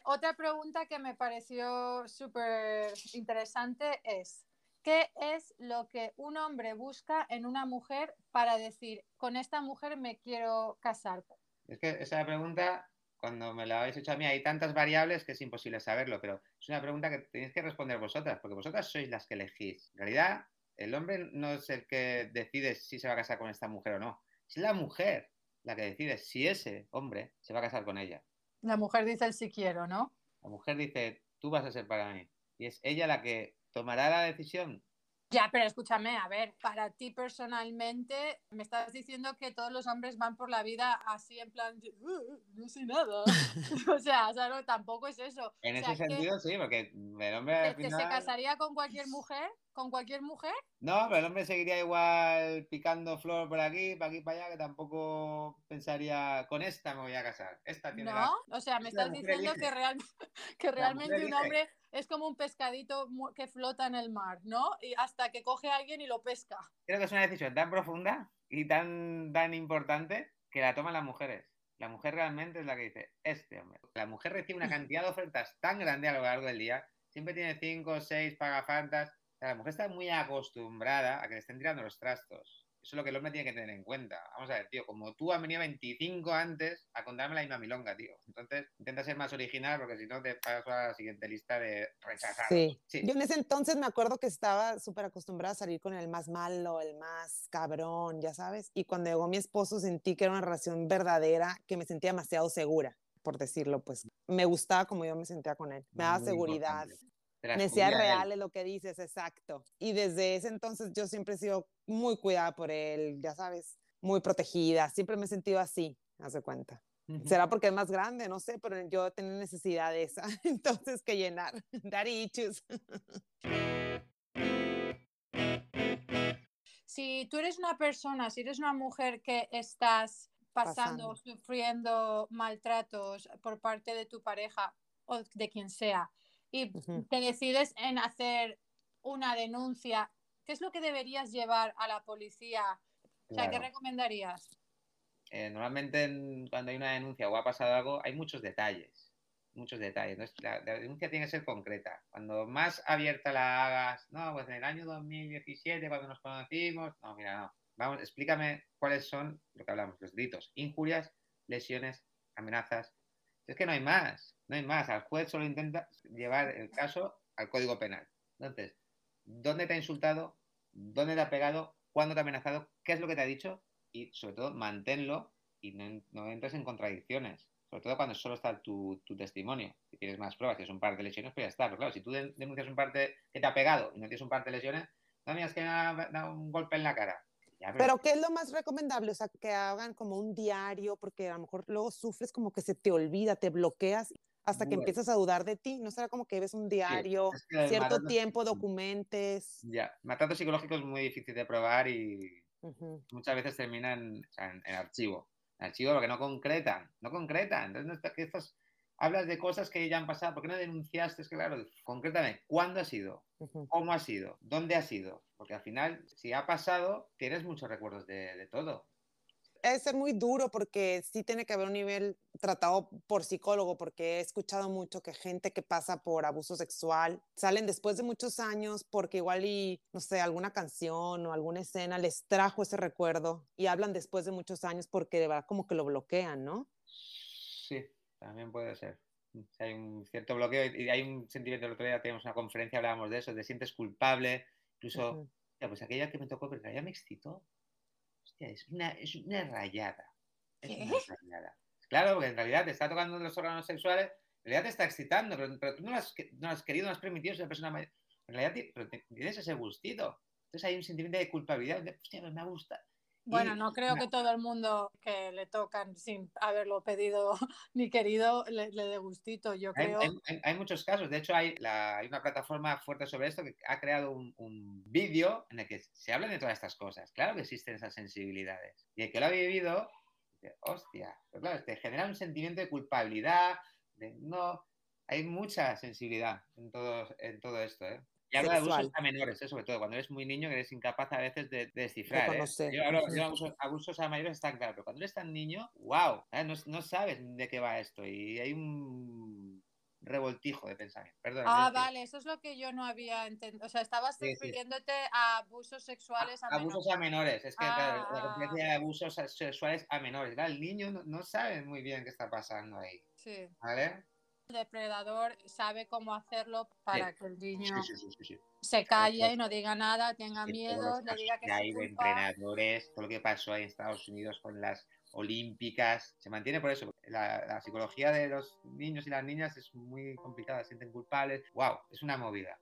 Otra pregunta que me pareció súper interesante es, ¿qué es lo que un hombre busca en una mujer para decir, con esta mujer me quiero casar? Es que esa pregunta, cuando me la habéis hecho a mí, hay tantas variables que es imposible saberlo, pero es una pregunta que tenéis que responder vosotras, porque vosotras sois las que elegís. En realidad, el hombre no es el que decide si se va a casar con esta mujer o no. Es la mujer la que decide si ese hombre se va a casar con ella. La mujer dice el si quiero, ¿no? La mujer dice, tú vas a ser para mí. Y es ella la que tomará la decisión. Ya, pero escúchame, a ver, para ti personalmente, me estás diciendo que todos los hombres van por la vida así en plan, de, "Uh, no sé nada. o sea, ¿sabes? tampoco es eso. En O sea, ese sentido, sí, porque el hombre al que se final... casaría con cualquier mujer, con cualquier mujer. No, pero el hombre seguiría igual picando flor por aquí, para aquí, para allá, que tampoco pensaría, con esta me voy a casar. Esta tiene la- No, o sea, me Es la estás diciendo elige. que, real- que realmente un elige. hombre es como un pescadito que flota en el mar, ¿no? Y hasta que coge a alguien y lo pesca. Creo que es una decisión tan profunda y tan, tan importante que la toman las mujeres. La mujer realmente es la que dice, este hombre. La mujer recibe una cantidad de ofertas tan grande a lo largo del día, siempre tiene cinco o seis pagafantas. La mujer está muy acostumbrada a que le estén tirando los trastos. Eso es lo que el hombre tiene que tener en cuenta. Vamos a ver, tío, como tú has venido 25 antes a contarme la misma milonga, tío. Entonces, intenta ser más original porque si no te paso a la siguiente lista de rechazados. Sí. Sí. Yo en ese entonces me acuerdo que estaba súper acostumbrada a salir con el más malo, el más cabrón, ya sabes. Y cuando llegó mi esposo sentí que era una relación verdadera, que me sentía demasiado segura, por decirlo, pues me gustaba como yo me sentía con él. Me daba Muy seguridad. importante. Necesidades reales, lo que dices, exacto. Y desde ese entonces yo siempre he sido muy cuidada por él, ya sabes, muy protegida. Siempre me he sentido así, haz de cuenta. Ujú. Será porque es más grande, no sé, pero yo tenía necesidad de esa, entonces que llenar. Daddy issues. Si tú eres una persona, si eres una mujer que estás pasando, Pasando. sufriendo maltratos por parte de tu pareja o de quien sea, y te decides en hacer una denuncia, ¿qué es lo que deberías llevar a la policía? O sea, ¿qué recomendarías? Eh, normalmente en- cuando hay una denuncia o ha pasado algo, hay muchos detalles. Muchos detalles. Entonces, la, la denuncia tiene que ser concreta. Cuando más abierta la hagas, no, pues en el año 2017, cuando nos conocimos, no, mira, no. Vamos, explícame cuáles son lo que hablamos, los delitos, injurias, lesiones, amenazas. Es que no hay más, no hay más. Al juez solo intenta llevar el caso al Código Penal. Entonces, ¿dónde te ha insultado? ¿Dónde te ha pegado? ¿Cuándo te ha amenazado? ¿Qué es lo que te ha dicho? y sobre todo manténlo y no, no entres en contradicciones. Sobre todo cuando solo está tu, tu testimonio. Si tienes más pruebas, si es un par de lesiones, pues ya está. Pero claro, si tú den- denuncias un parte que te ha pegado y no tienes un par de lesiones, no, mira, es que me ha dado un golpe en la cara. Pero ¿qué es lo más recomendable? O sea, que hagan como un diario, porque a lo mejor luego sufres como que se te olvida, te bloqueas hasta que Bueno. empiezas a dudar de ti. ¿No será como que ves un diario, es que cierto tiempo, documentes? Ya, maltrato psicológico es muy difícil de probar y Ujú. muchas veces terminan o sea, en, en archivo. En archivo porque no concretan, no concretan. Entonces, no está- que estos, hablas de cosas que ya han pasado. ¿Por qué no denunciaste? Es que, claro, concrétame, ¿cuándo ha sido? ¿Cómo ha sido? ¿Dónde ha sido? Porque al final, si ha pasado, tienes muchos recuerdos de, de todo. Debe ser muy duro porque sí tiene que haber un nivel tratado por psicólogo, porque he escuchado mucho que gente que pasa por abuso sexual salen después de muchos años porque igual y, no sé, alguna canción o alguna escena les trajo ese recuerdo y hablan después de muchos años porque de verdad como que lo bloquean, ¿no? Sí, también puede ser. Hay un cierto bloqueo y hay un sentimiento, el otro día teníamos una conferencia, hablábamos de eso, de sientes culpable, incluso, Ujú. "Hostia, pues aquella que me tocó, pero ya me excitó. Es una, es una rayada. Es ¿Qué? una rayada. Claro, porque en realidad te está tocando los órganos sexuales, en realidad te está excitando, pero, pero tú no has, no has querido, no has permitido ser persona mayor. En realidad pero tienes ese gustito. Entonces hay un sentimiento de culpabilidad, de, hostia, me gusta. Bueno, Y- no creo que todo el mundo que le tocan sin haberlo pedido ni querido le, le dé gustito. Yo Hay, creo. hay- hay- muchos casos. De hecho, hay, la- hay una plataforma fuerte sobre esto que ha creado un, un vídeo en el que se hablan de todas estas cosas. Claro que existen esas sensibilidades. Y el que lo ha vivido, dice, hostia. Pero claro, te genera un sentimiento de culpabilidad, de no. Hay mucha sensibilidad en todo, en todo esto, ¿eh? Y habla de abusos a menores, ¿eh? sobre todo cuando eres muy niño, que eres incapaz a veces de, de descifrar. ¿eh? Yo hablo Ujú. yo abusos, abusos a mayores están claros, pero cuando eres tan niño, wow, no, no sabes de qué va esto y hay un revoltijo de pensamiento. Perdón. Ah, vale, eso es lo que yo no había entendido. O sea, estabas Sí, sí. refiriéndote a abusos sexuales a, Abusos menores. a menores, es que claro, la Ah. referencia de abusos sexuales a menores. Claro, el niño no, no sabe muy bien qué está pasando ahí, Sí. ¿vale? El depredador sabe cómo hacerlo para que el niño sí, sí, sí, sí. se calle y no diga nada, tenga miedo, casos diga que hay de entrenadores, todo lo que pasó ahí en Estados Unidos con las olímpicas, se mantiene por eso. La, la psicología de los niños y las niñas es muy complicada, se sienten culpables. ¡Wow! Es una movida.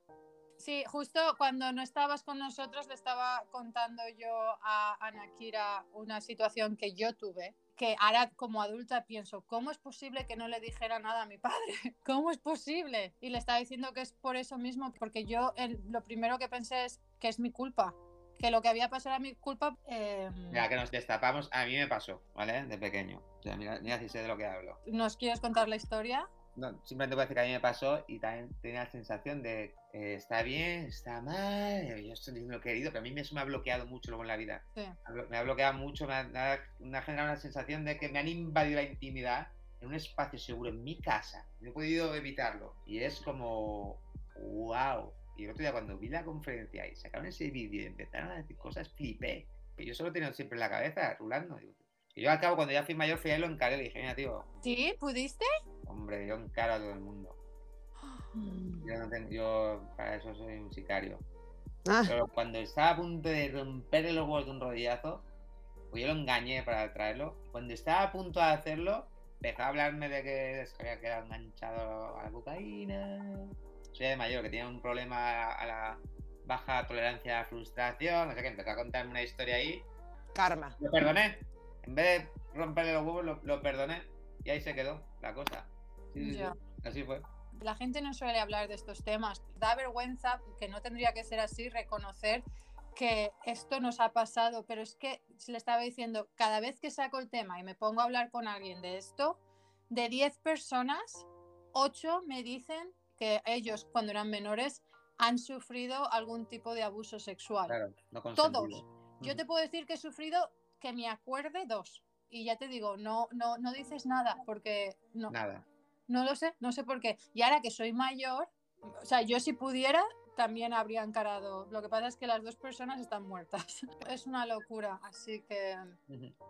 Sí, justo cuando no estabas con nosotros le estaba contando yo a Anakira una situación que yo tuve, que ahora como adulta pienso, ¿cómo es posible que no le dijera nada a mi padre? ¿Cómo es posible? Y le estaba diciendo que es por eso mismo, porque yo el- lo primero que pensé es que es mi culpa, que lo que había pasado era mi culpa. eh, Mira, que nos destapamos, a mí me pasó, ¿vale? De pequeño. O sea, mira, mira si sé de lo que hablo. ¿Nos quieres contar la historia? No, simplemente puedo decir que a mí me pasó y también tenía la sensación de eh, está bien, está mal, yo estoy diciendo lo querido, pero a mí eso me ha bloqueado mucho luego en la vida. Sí. Me ha bloqueado mucho, me ha, me ha- me ha generado una sensación de que me han invadido la intimidad en un espacio seguro en mi casa. No he podido evitarlo. Y es como, wow. Y el otro día cuando vi la conferencia y sacaron ese vídeo y empezaron a decir cosas, flipé. Que yo solo tenía siempre en la cabeza, rulando. Digo, Y yo al cabo, cuando ya fui mayor, fui a él, lo encaré. Le dije, mira, tío, ¿Sí? ¿Pudiste? hombre, yo encaro a todo el mundo. Yo, no tengo- yo para eso soy un sicario. Ah, Pero cuando estaba a punto de romperle los huevos de un rodillazo, pues yo lo engañé para traerlo. Cuando estaba a punto de hacerlo, empezó a hablarme de que se había quedado enganchado a la cocaína. Soy de mayor, que tenía un problema a la baja tolerancia a la frustración. No sé qué, empezó a contarme una historia ahí. karma. Lo perdoné. En vez de romperle los huevos, lo, lo perdoné. Y ahí se quedó la cosa. Sí, sí, sí. Así fue. la gente no suele hablar de estos temas. Da vergüenza, que no tendría que ser así, reconocer que esto nos ha pasado, pero es que se le estaba diciendo, cada vez que saco el tema y me pongo a hablar con alguien de esto, de 10 personas, 8 me dicen que ellos cuando eran menores han sufrido algún tipo de abuso sexual. Claro, no Todos. Yo te puedo decir que he sufrido, que me acuerde, dos. Y ya te digo, no, no, no dices nada, porque no, Nada. no lo sé, no sé por qué. Y ahora que soy mayor, o sea, yo si pudiera también habría encarado. Lo que pasa es que las dos personas están muertas. Es una locura, así que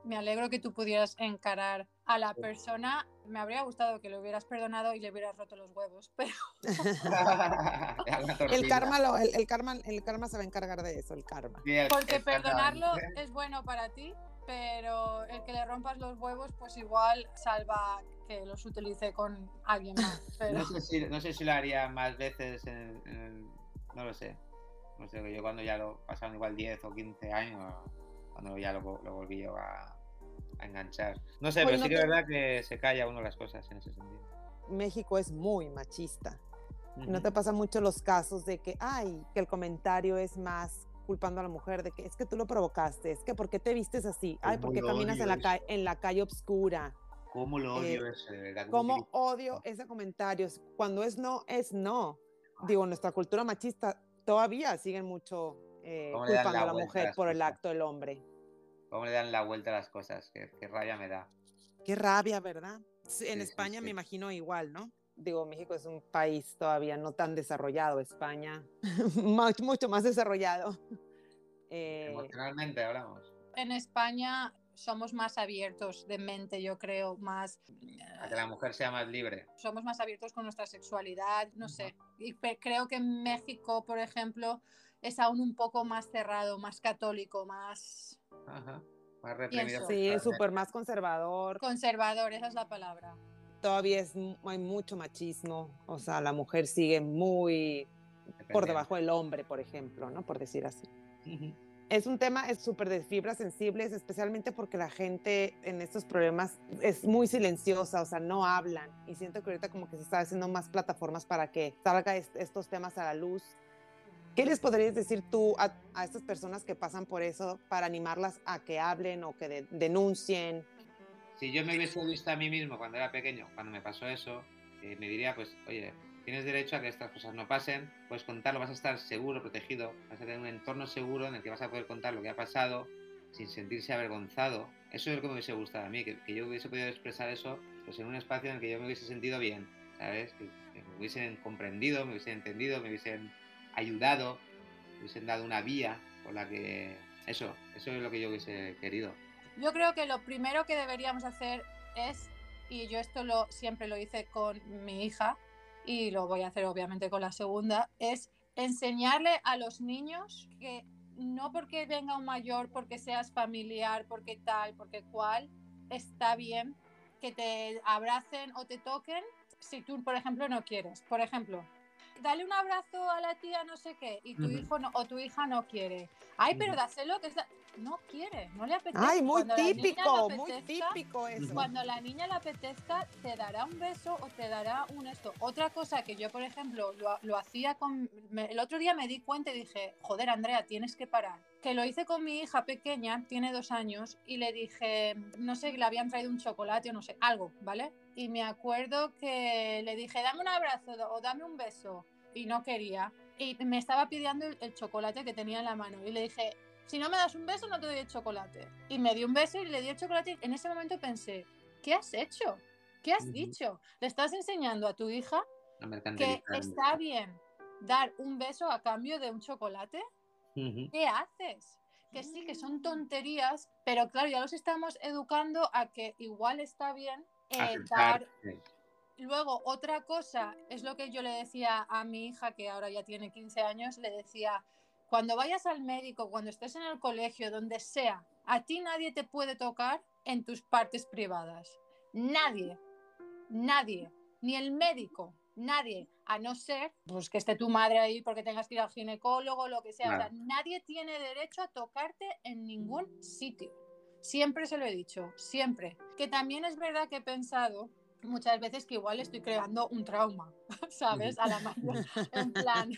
me alegro que tú pudieras encarar a la persona. Me habría gustado que le hubieras perdonado y le hubieras roto los huevos, pero El karma, lo- el, el karma, el karma se va a encargar de eso, el karma. Sí, el- porque perdonarlo es bueno para ti, pero el que le rompas los huevos, pues igual salva que los utilice con alguien más. Pero... No sé, si, no sé si lo haría más veces, en- en- no lo sé. No sé, yo cuando ya lo pasaron igual 10 o 15 años, cuando ya lo, lo volví yo a, a enganchar. No sé, Oye, pero ¿no sí que es te- verdad que se calla uno las cosas en ese sentido. México es muy machista. ¿No te pasa mucho los casos de que, ay, que el comentario es más culpando a la mujer de que es que tú lo provocaste, es que ¿por qué te vistes así? Ay, ¿Cómo ¿por qué caminas odio en la, ca- en la calle obscura? ¿Cómo lo odio Eh, eso, de verdad? ¿Cómo ¿Cómo utilizo- odio ese comentario? Cuando es no, es no. Digo, nuestra cultura machista todavía siguen mucho eh, ¿Cómo le dan culpando la a la a mujer por el acto del hombre. ¿Cómo le dan la vuelta a las cosas? Qué, qué rabia me da. Qué rabia, ¿verdad? Sí, en Sí, sí, España me imagino igual, ¿no? Digo, México es un país todavía no tan desarrollado, España mucho, mucho más desarrollado. Eh, Emocionalmente hablamos. En España somos más abiertos de mente, yo creo, más A que la mujer sea más libre. somos más abiertos con nuestra sexualidad, no sé. Y creo que en México, por ejemplo, es aún un poco más cerrado, más católico, más Ajá. Más reprimido. Sí, súper más conservador. conservador, esa es la palabra. Todavía es, hay mucho machismo. O sea, la mujer sigue muy por debajo del hombre, por ejemplo, ¿no? Por decir así. Ujú. Es un tema es súper de fibras sensibles, especialmente porque la gente en estos problemas es muy silenciosa, o sea, no hablan. Y siento que ahorita como que se está haciendo más plataformas para que salga est- estos temas a la luz. ¿Qué les podrías decir tú a, a estas personas que pasan por eso para animarlas a que hablen o que de- denuncien? Si yo me hubiese visto a mí mismo cuando era pequeño, cuando me pasó eso, eh, me diría, pues, oye, tienes derecho a que estas cosas no pasen, puedes contarlo, vas a estar seguro, protegido, vas a tener un entorno seguro en el que vas a poder contar lo que ha pasado sin sentirse avergonzado. Eso es lo que me hubiese gustado a mí, que, que yo hubiese podido expresar eso pues, en un espacio en el que yo me hubiese sentido bien, ¿sabes? Que, que me hubiesen comprendido, me hubiesen entendido, me hubiesen ayudado, me hubiesen dado una vía por la que... Eso, eso es lo que yo hubiese querido. Yo creo que lo primero que deberíamos hacer es, y yo esto lo siempre lo hice con mi hija y lo voy a hacer obviamente con la segunda, es enseñarle a los niños que no porque venga un mayor, porque seas familiar, porque tal, porque cual, está bien que te abracen o te toquen si tú, por ejemplo, no quieres. Por ejemplo, dale un abrazo a la tía no sé qué y tu hijo no, o tu hija no quiere. Ay, pero dáselo que es la- no quiere, no le apetece. Ay, muy Cuando típico, muy típico eso. Cuando la niña le apetezca, te dará un beso o te dará un esto. Otra cosa que yo, por ejemplo, lo, lo hacía con... me- el otro día me di cuenta y dije, joder, Andrea, tienes que parar. Que lo hice con mi hija pequeña, tiene dos años, y le dije, no sé, le habían traído un chocolate o no sé, algo, ¿vale? Y me acuerdo que le dije, dame un abrazo o dame un beso. Y no quería. Y me estaba pidiendo el, el chocolate que tenía en la mano. Y le dije, si no me das un beso, no te doy el chocolate. Y me dio un beso y le di el chocolate. Y en ese momento pensé, ¿qué has hecho? ¿Qué has dicho? ¿Le estás enseñando a tu hija que está bien dar un beso a cambio de un chocolate? ¿Qué haces? Que sí, que son tonterías, pero claro, ya los estamos educando a que igual está bien eh, dar. Luego, otra cosa es lo que yo le decía a mi hija, que ahora ya tiene 15 años, le decía, cuando vayas al médico, cuando estés en el colegio, donde sea, a ti nadie te puede tocar en tus partes privadas. Nadie, nadie, ni el médico, nadie, a no ser pues, que esté tu madre ahí porque tengas que ir al ginecólogo, lo que sea. O sea, nadie tiene derecho a tocarte en ningún sitio. Siempre se lo he dicho, siempre. Que también es verdad que he pensado muchas veces que igual estoy creando un trauma, ¿sabes? A la mayor, en plan,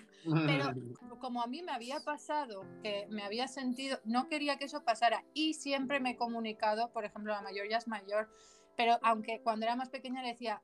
pero como a mí me había pasado, que me había sentido, no quería que eso pasara y siempre me he comunicado, por ejemplo, la mayor ya es mayor, pero aunque cuando era más pequeña le decía,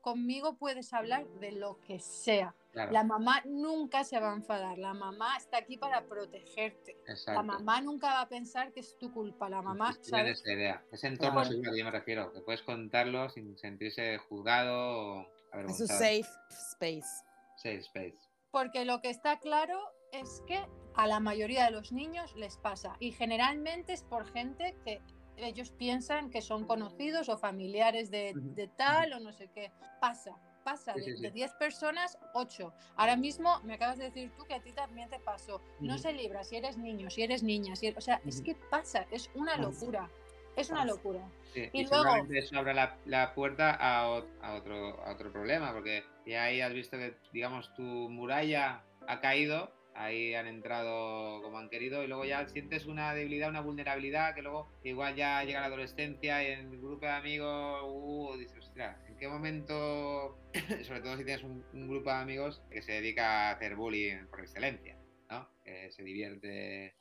conmigo puedes hablar de lo que sea. Claro, La mamá nunca se va a enfadar, la mamá está aquí para protegerte. La mamá nunca va a pensar que es tu culpa, la mamá, tienen ¿sabes? esa idea. Ese entorno Claro. seguro que yo me refiero, que puedes contarlo sin sentirse juzgado o Es un safe space. Safe space. Porque lo que está claro es que a la mayoría de los niños les pasa y generalmente es por gente que ellos piensan que son conocidos o familiares de tal o no sé qué. Pasa, pasa. Sí, de, sí, de 10 personas, 8. Ahora mismo me acabas de decir tú que a ti también te pasó. No Ujú. se libra si eres niño, si eres niña, si eres- o sea, es Ujú. que pasa, es una locura. Es una locura. Sí, Y y, luego- eso abre la, la puerta a, o- a otro, a otro problema, porque ya ahí has visto que, digamos, tu muralla ha caído, ahí han entrado como han querido y luego ya sientes una debilidad, una vulnerabilidad que luego igual ya llega la adolescencia y en el grupo de amigos, uh, dices, ostras, ¿en qué momento, sobre todo si tienes un, un grupo de amigos que se dedica a hacer bullying por excelencia, ¿no? Que se divierte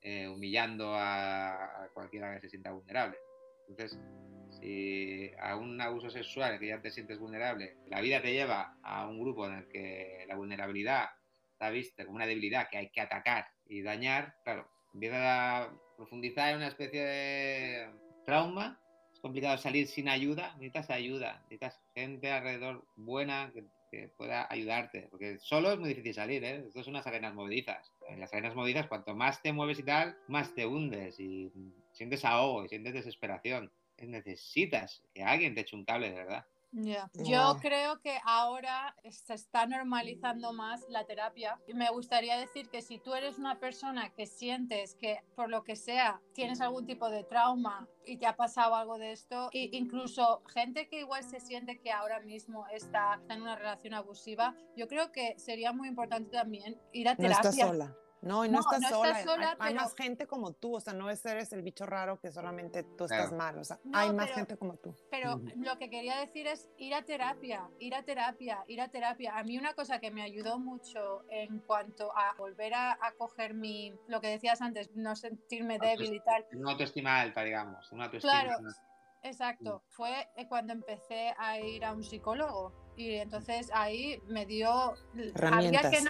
eh, humillando a, cualquiera que se sienta vulnerable. Entonces, si a un abuso sexual que ya te sientes vulnerable, la vida te lleva a un grupo en el que la vulnerabilidad está vista como una debilidad que hay que atacar y dañar, claro, empieza a profundizar en una especie de trauma. Es complicado salir sin ayuda, necesitas ayuda, necesitas gente alrededor buena que, que pueda ayudarte, porque solo es muy difícil salir, ¿eh? Esto es unas arenas movedizas. En las arenas movedizas, cuanto más te mueves y tal, más te hundes y sientes ahogo y sientes desesperación necesitas que alguien te eche un cable de verdad. Ya. Yo creo que ahora se está normalizando más la terapia. Y me gustaría decir que si tú eres una persona que sientes que por lo que sea tienes algún tipo de trauma y te ha pasado algo de esto, e incluso gente que igual se siente que ahora mismo está en una relación abusiva, yo creo que sería muy importante también ir a No terapia. estás sola. No, y no, No, estás no sola. estás sola, hay, más gente como tú, o sea, no es eres el bicho raro que solamente tú Claro. estás mal, o sea, No, hay más pero- gente como tú. Pero lo que quería decir es ir a terapia, ir a terapia, ir a terapia. A mí una cosa que me ayudó mucho en cuanto a volver a, a coger mi, lo que decías antes, no sentirme débil y tal. Una autoestima alta, digamos. Una autoestima. Claro, exacto. Fue eh, cuando empecé a ir a un psicólogo y entonces ahí me dio... Herramientas. que,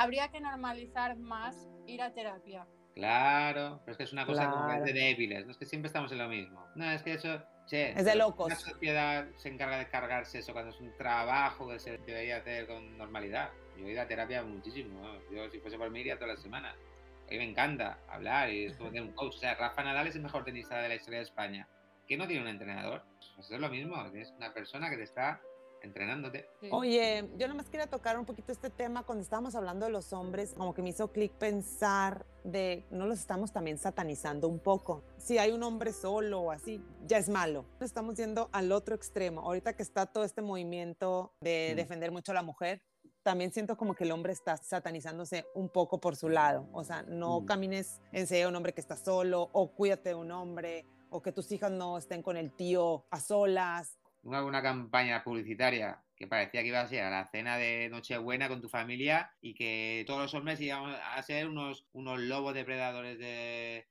habría que normalizar más ir a terapia. Claro, pero es que es una cosa como que es de Claro. débiles, no es que siempre estamos en lo mismo. No, es que eso, che, Es de locos. Una sociedad se encarga de cargarse eso cuando es un trabajo que se debería hacer con normalidad. Yo he ido a terapia muchísimo, ¿no? yo si fuese por mí iría toda la semana. A mí me encanta hablar y es como tener un coach. O sea, Rafa Nadal es el mejor tenista de la historia de España. ¿Que no tiene un entrenador? Pues es lo mismo, tienes una persona que te está entrenándote. Sí. Oye, yo nomás quería tocar un poquito este tema cuando estábamos hablando de los hombres, como que me hizo clic pensar de no los estamos también satanizando un poco. Si hay un hombre solo o así, ya es malo. Estamos yendo al otro extremo. Ahorita que está todo este movimiento de Mm. defender mucho a la mujer, también siento como que el hombre está satanizándose un poco por su lado. O sea, no Mm. camines en serio a un hombre que está solo o cuídate de un hombre o que tus hijas no estén con el tío a solas. Una campaña publicitaria que parecía que iba a ser a la cena de Nochebuena con tu familia y que todos los hombres íbamos a ser unos, unos lobos depredadores de...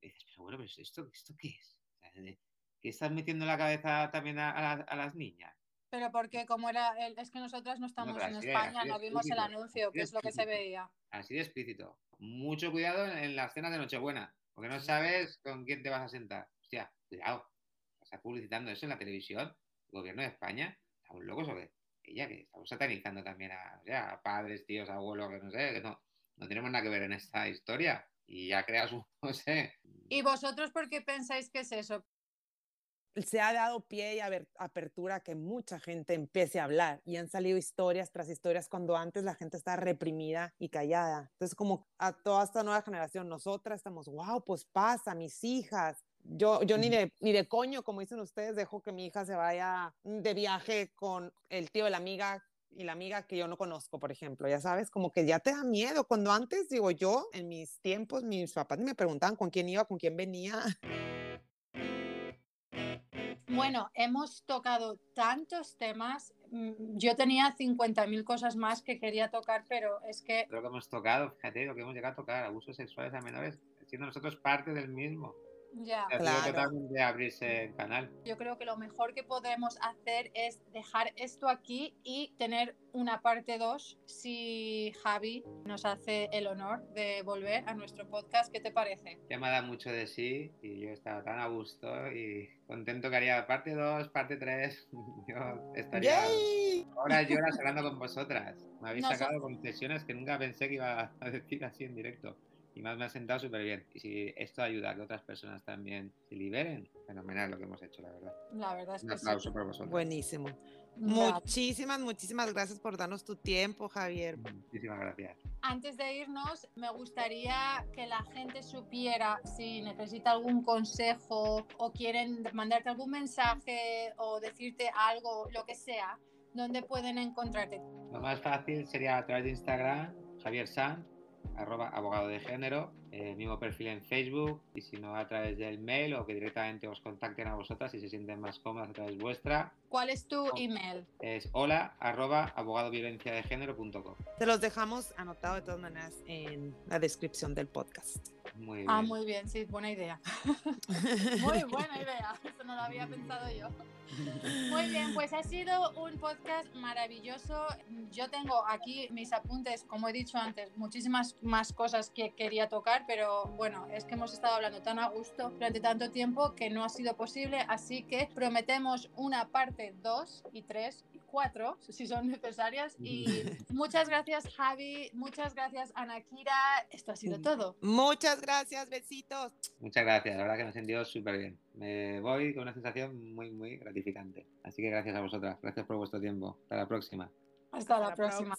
Y dices, pero bueno, pero ¿esto, esto qué es? ¿Qué estás metiendo en la cabeza también a, a las- a las niñas? Pero porque como era, el- es que nosotras no estamos en España, no vimos el anuncio, que es lo que se veía. Así de explícito. Mucho cuidado en, en las cenas de Nochebuena, porque no sabes con quién te vas a sentar. Hostia, cuidado. Estás publicitando eso en la televisión. El gobierno de España. ¿Estamos locos o qué? Ella que estamos satanizando también a, o sea, a padres, tíos, abuelos, que no sé, que no, no tenemos nada que ver en esta historia. Y ya creas un, no sé. ¿Y vosotros por qué pensáis que es eso? se ha dado pie y apertura a que mucha gente empiece a hablar y han salido historias tras historias cuando antes la gente estaba reprimida y callada. Entonces, como a toda esta nueva generación, nosotras estamos, wow, pues pasa, mis hijas. Yo, yo ni, de, ni de coño, como dicen ustedes, dejo que mi hija se vaya de viaje con el tío de la amiga y la amiga que yo no conozco, por ejemplo, ya sabes, como que ya te da miedo. Cuando antes, digo yo, en mis tiempos, mis papás ni me preguntaban con quién iba, con quién venía. Bueno, hemos tocado tantos temas. mm, Yo tenía 50.000 cosas más que quería tocar, pero es que Creo que hemos tocado, fíjate lo que hemos llegado a tocar, abusos sexuales a menores, siendo nosotros parte del mismo. Ya, Ha Claro. totalmente abrirse el canal. yo creo que lo mejor que podemos hacer es dejar esto aquí y tener una parte 2 si Javi nos hace el honor de volver a nuestro podcast. ¿Qué te parece? Ya me da mucho de sí y yo estaba tan a gusto y contento que haría parte 2, parte 3. Yo estaría ¡Yay! horas y horas hablando con vosotras. Me habéis sacado confesiones que nunca pensé que iba a decir así en directo. Y más me ha sentado súper bien. Y si esto ayuda a que otras personas también se liberen, fenomenal lo que hemos hecho, la verdad. La verdad es Un que sí. aplauso por vosotros. Buenísimo. Muchísimas, muchísimas gracias por darnos tu tiempo, Javier. Muchísimas gracias. Antes de irnos, me gustaría que la gente supiera si necesita algún consejo o quieren mandarte algún mensaje o decirte algo, lo que sea, ¿dónde pueden encontrarte? Lo más fácil sería a través de Instagram, Javier Sanz, arroba abogado de género, eh, mismo perfil en Facebook y si no a través del mail o que directamente os contacten a vosotras si se sienten más cómodas a través vuestra. ¿Cuál es tu email? Es hola arroba abogadoviolenciadegénero.com. Te los dejamos anotado de todas maneras en la descripción del podcast. Muy bien. Ah, muy bien, sí, buena idea. muy buena idea, eso no lo había pensado yo. Muy bien, pues ha sido un podcast maravilloso. Yo tengo aquí mis apuntes, como he dicho antes, muchísimas más cosas que quería tocar, pero bueno, es que hemos estado hablando tan a gusto durante tanto tiempo que no ha sido posible, así que prometemos una parte 2 y 3 y 4, si son necesarias. Y muchas gracias Javi, muchas gracias Anakira, esto ha sido todo. Muchas gracias, besitos. Muchas gracias, la verdad que me he sentido súper bien. Me voy con una sensación muy, muy gratificante. Así que gracias a vosotras, gracias por vuestro tiempo. Hasta la próxima. Hasta, Hasta la la próxima.